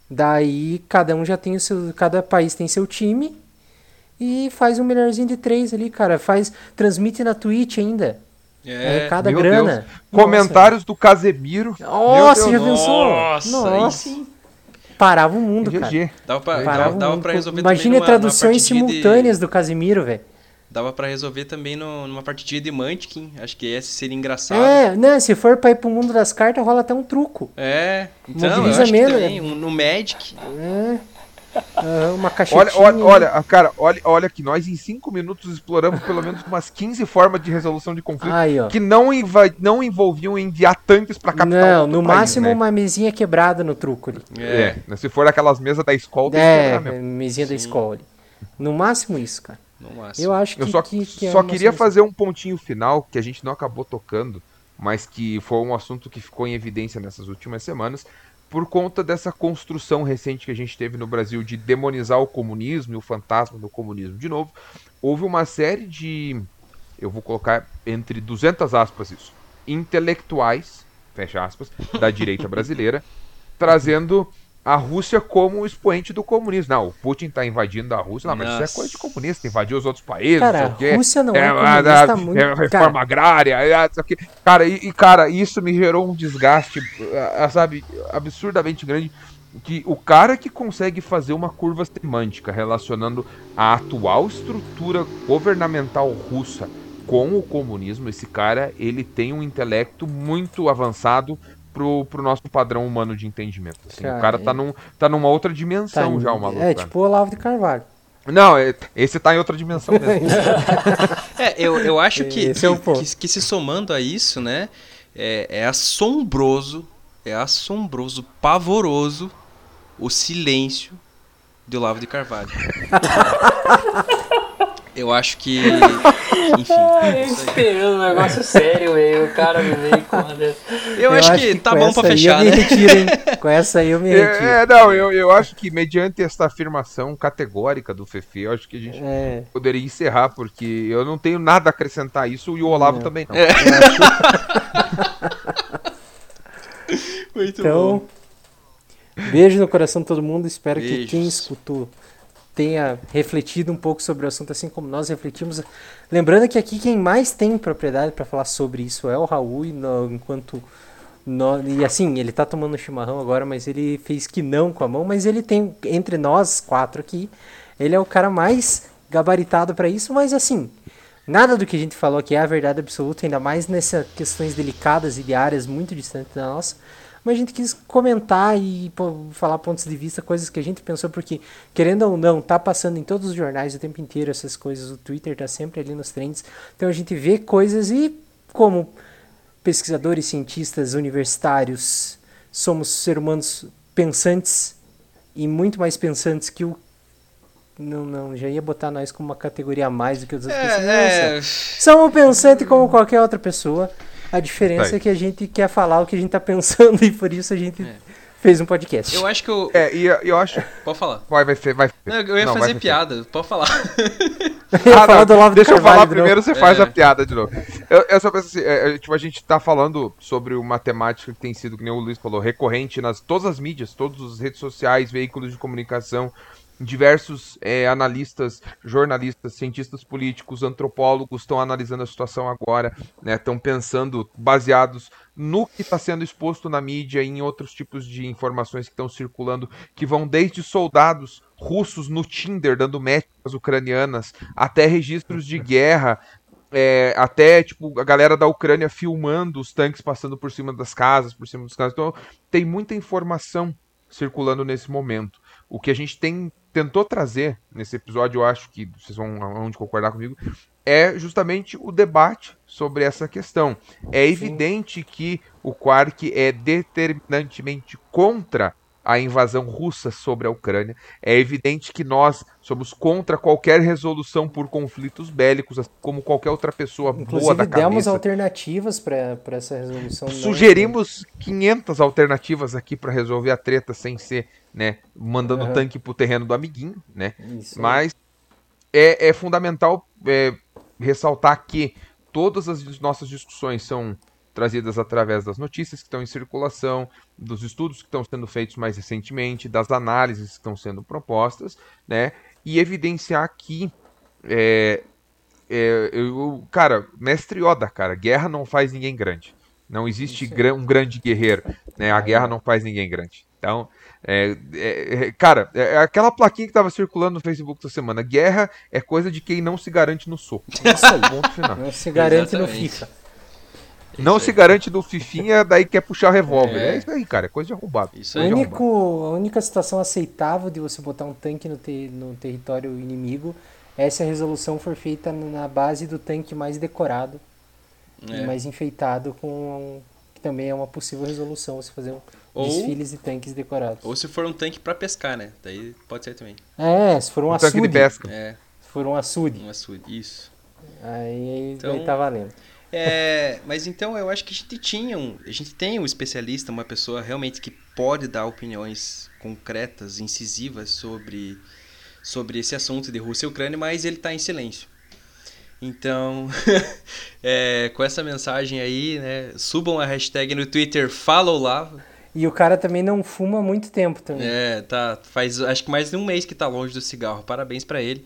Speaker 4: Daí cada um já tem o seu. Cada país tem seu time e faz um melhorzinho de três ali, cara. Faz. Transmite na Twitch ainda. É, é cada grana. Deus.
Speaker 3: Comentários do Casemiro.
Speaker 4: Nossa, já pensou? Nossa, Nossa. Parava o mundo, GG. cara.
Speaker 1: Dava pra, Parava dava, dava pra resolver
Speaker 4: Imagina traduções simultâneas de... do Casemiro, velho.
Speaker 1: Dava para resolver também no, numa partidinha de Munchkin. Acho que esse seria engraçado.
Speaker 4: É, né? Se for pra ir pro mundo das cartas, rola até um truco.
Speaker 1: É. Então, Mobiliza eu mesmo, também, um, no Magic. É.
Speaker 4: uma caixinha.
Speaker 3: Olha, olha, olha, cara, olha, olha que nós em 5 minutos exploramos pelo menos umas 15 formas de resolução de conflito Aí, que não, não envolviam enviar tanques pra capital.
Speaker 4: Não, no país, máximo né? uma mesinha quebrada no truco ali.
Speaker 3: É, é se for aquelas mesas da escola,
Speaker 4: é, mesinha Sim. da escola ali. No máximo isso, cara. Eu acho que.
Speaker 3: Eu só,
Speaker 4: que,
Speaker 3: que é só queria fazer um pontinho final que a gente não acabou tocando, mas que foi um assunto que ficou em evidência nessas últimas semanas, por conta dessa construção recente que a gente teve no Brasil de demonizar o comunismo e o fantasma do comunismo de novo. Houve uma série de. Eu vou colocar entre 200 aspas isso. Intelectuais, fecha aspas, da direita brasileira, trazendo a Rússia como expoente do comunismo. Não, o Putin está invadindo a Rússia. Não, mas Nossa. isso é coisa de comunista, invadiu os outros países.
Speaker 4: Cara, a Rússia não é, é comunista é, muito...
Speaker 3: É, reforma cara. agrária, é, cara, e, e, cara, isso me gerou um desgaste, sabe, absurdamente grande. Que o cara que consegue fazer uma curva semântica relacionando a atual estrutura governamental russa com o comunismo, esse cara, ele tem um intelecto muito avançado pro, pro nosso padrão humano de entendimento. Assim. Cara, o cara tá, é... num, tá numa outra dimensão tá, já, o maluco.
Speaker 4: É, tipo o Olavo de Carvalho.
Speaker 3: Não, é, esse tá em outra dimensão mesmo.
Speaker 1: é, eu, eu acho que, que, é que, que, se somando a isso, né, é, é assombroso, é assombroso, pavoroso o silêncio de Olavo de Carvalho. Eu acho que. Enfim.
Speaker 2: Eu esperando um negócio sério, velho. O cara me veio com uma dessa.
Speaker 1: Eu, eu acho, acho que, que tá bom pra fechar,
Speaker 4: né? Retiro, hein? Com essa aí eu me é, retiro.
Speaker 3: É, não, eu, eu acho que mediante essa afirmação categórica do Fefe, eu acho que a gente é. poderia encerrar, porque eu não tenho nada a acrescentar a isso e o Olavo não. também não. É.
Speaker 4: Muito então, bom. Beijo no coração de todo mundo. Espero Beijos. que quem escutou tenha refletido um pouco sobre o assunto, assim como nós refletimos. Lembrando que aqui quem mais tem propriedade para falar sobre isso é o Raul, e no, enquanto. No, e assim, ele tá tomando chimarrão agora, mas ele fez que não com a mão, mas ele tem, entre nós quatro aqui, ele é o cara mais gabaritado para isso, mas assim, nada do que a gente falou aqui é a verdade absoluta, ainda mais nessas questões delicadas e de áreas muito distantes da nossa mas a gente quis comentar e pô, falar pontos de vista, coisas que a gente pensou, porque, querendo ou não, tá passando em todos os jornais o tempo inteiro essas coisas, o Twitter tá sempre ali nos trends, então a gente vê coisas e, como pesquisadores, cientistas, universitários, somos seres humanos pensantes e muito mais pensantes que o não, não, já ia botar nós como uma categoria a mais do que outras é, pessoas. É... Somos pensantes como qualquer outra pessoa. A diferença tá é que a gente quer falar o que a gente tá pensando e por isso a gente é. fez um podcast.
Speaker 1: Eu acho que eu.
Speaker 3: É, e eu, eu acho.
Speaker 1: Pode falar.
Speaker 3: Vai, vai ser. Vai
Speaker 1: Não, eu ia não, fazer piada, ser. pode falar.
Speaker 3: ah, não, deixa eu falar primeiro, você faz é. a piada de novo. Eu, eu só penso assim, é, tipo, a gente tá falando sobre uma temática que tem sido, que nem o Luiz falou, recorrente nas todas as mídias, todas as redes sociais, veículos de comunicação diversos é, analistas, jornalistas, cientistas políticos, antropólogos estão analisando a situação agora, né, estão pensando baseados no que está sendo exposto na mídia e em outros tipos de informações que estão circulando, que vão desde soldados russos no Tinder dando métricas ucranianas, até registros de guerra, é, até tipo a galera da Ucrânia filmando os tanques passando por cima das casas, por cima dos casas. Então tem muita informação circulando nesse momento. O que a gente tem tentou trazer nesse episódio, eu acho que vocês vão, vão concordar comigo, é justamente o debate sobre essa questão. É evidente Sim. que o Quark é determinantemente contra a invasão russa sobre a Ucrânia. É evidente que nós somos contra qualquer resolução por conflitos bélicos, assim como qualquer outra pessoa
Speaker 4: Inclusive,
Speaker 3: boa da cabeça.
Speaker 4: demos alternativas para essa resolução.
Speaker 3: Sugerimos 500 alternativas aqui para resolver a treta sem ser, né, mandando uhum. tanque pro terreno do amiguinho, né? Isso Mas é, é fundamental é, ressaltar que todas as nossas discussões são trazidas através das notícias que estão em circulação, dos estudos que estão sendo feitos mais recentemente, das análises que estão sendo propostas, né? E evidenciar que é, é, eu, cara, mestre Yoda, cara, guerra não faz ninguém grande. Não existe um grande guerreiro, né? A guerra não faz ninguém grande. Então, é, é, é cara, é, aquela plaquinha que estava circulando no Facebook essa semana, guerra é coisa de quem não se garante no soco.
Speaker 4: Isso aí, ponto final. Não se garante Exatamente. no FIFA.
Speaker 3: Não se garante do Fifinha, daí quer puxar revólver. É. é. isso aí, cara. É coisa de arrombado.
Speaker 4: Isso aí. Único, a única situação aceitável de você botar um tanque no, te, no território inimigo é se a resolução for feita na base do tanque mais decorado é. e mais enfeitado com que também é uma possível resolução você fazer um ou, desfiles e tanques decorados.
Speaker 1: Ou se for um tanque para pescar, né? Daí pode ser também.
Speaker 4: É, se for um, um açude.
Speaker 3: Tanque de pesca.
Speaker 1: É.
Speaker 4: Se for um açude.
Speaker 1: Um açude, isso.
Speaker 4: Aí, então, aí tá valendo.
Speaker 1: É, mas então eu acho que a gente tinha um, a gente tem um especialista, uma pessoa realmente que pode dar opiniões concretas, incisivas sobre sobre esse assunto de Rússia e Ucrânia, mas ele está em silêncio. Então, é, com essa mensagem aí, né, subam a hashtag no Twitter FollowLava.
Speaker 4: E o cara também não fuma há muito tempo também.
Speaker 1: É, tá, faz acho que mais de um mês que tá longe do cigarro. Parabéns para ele.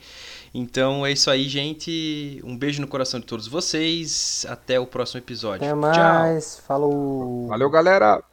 Speaker 1: Então é isso aí, gente. Um beijo no coração de todos vocês. Até o próximo episódio.
Speaker 4: Até mais. Tchau. Falou.
Speaker 3: Valeu, galera.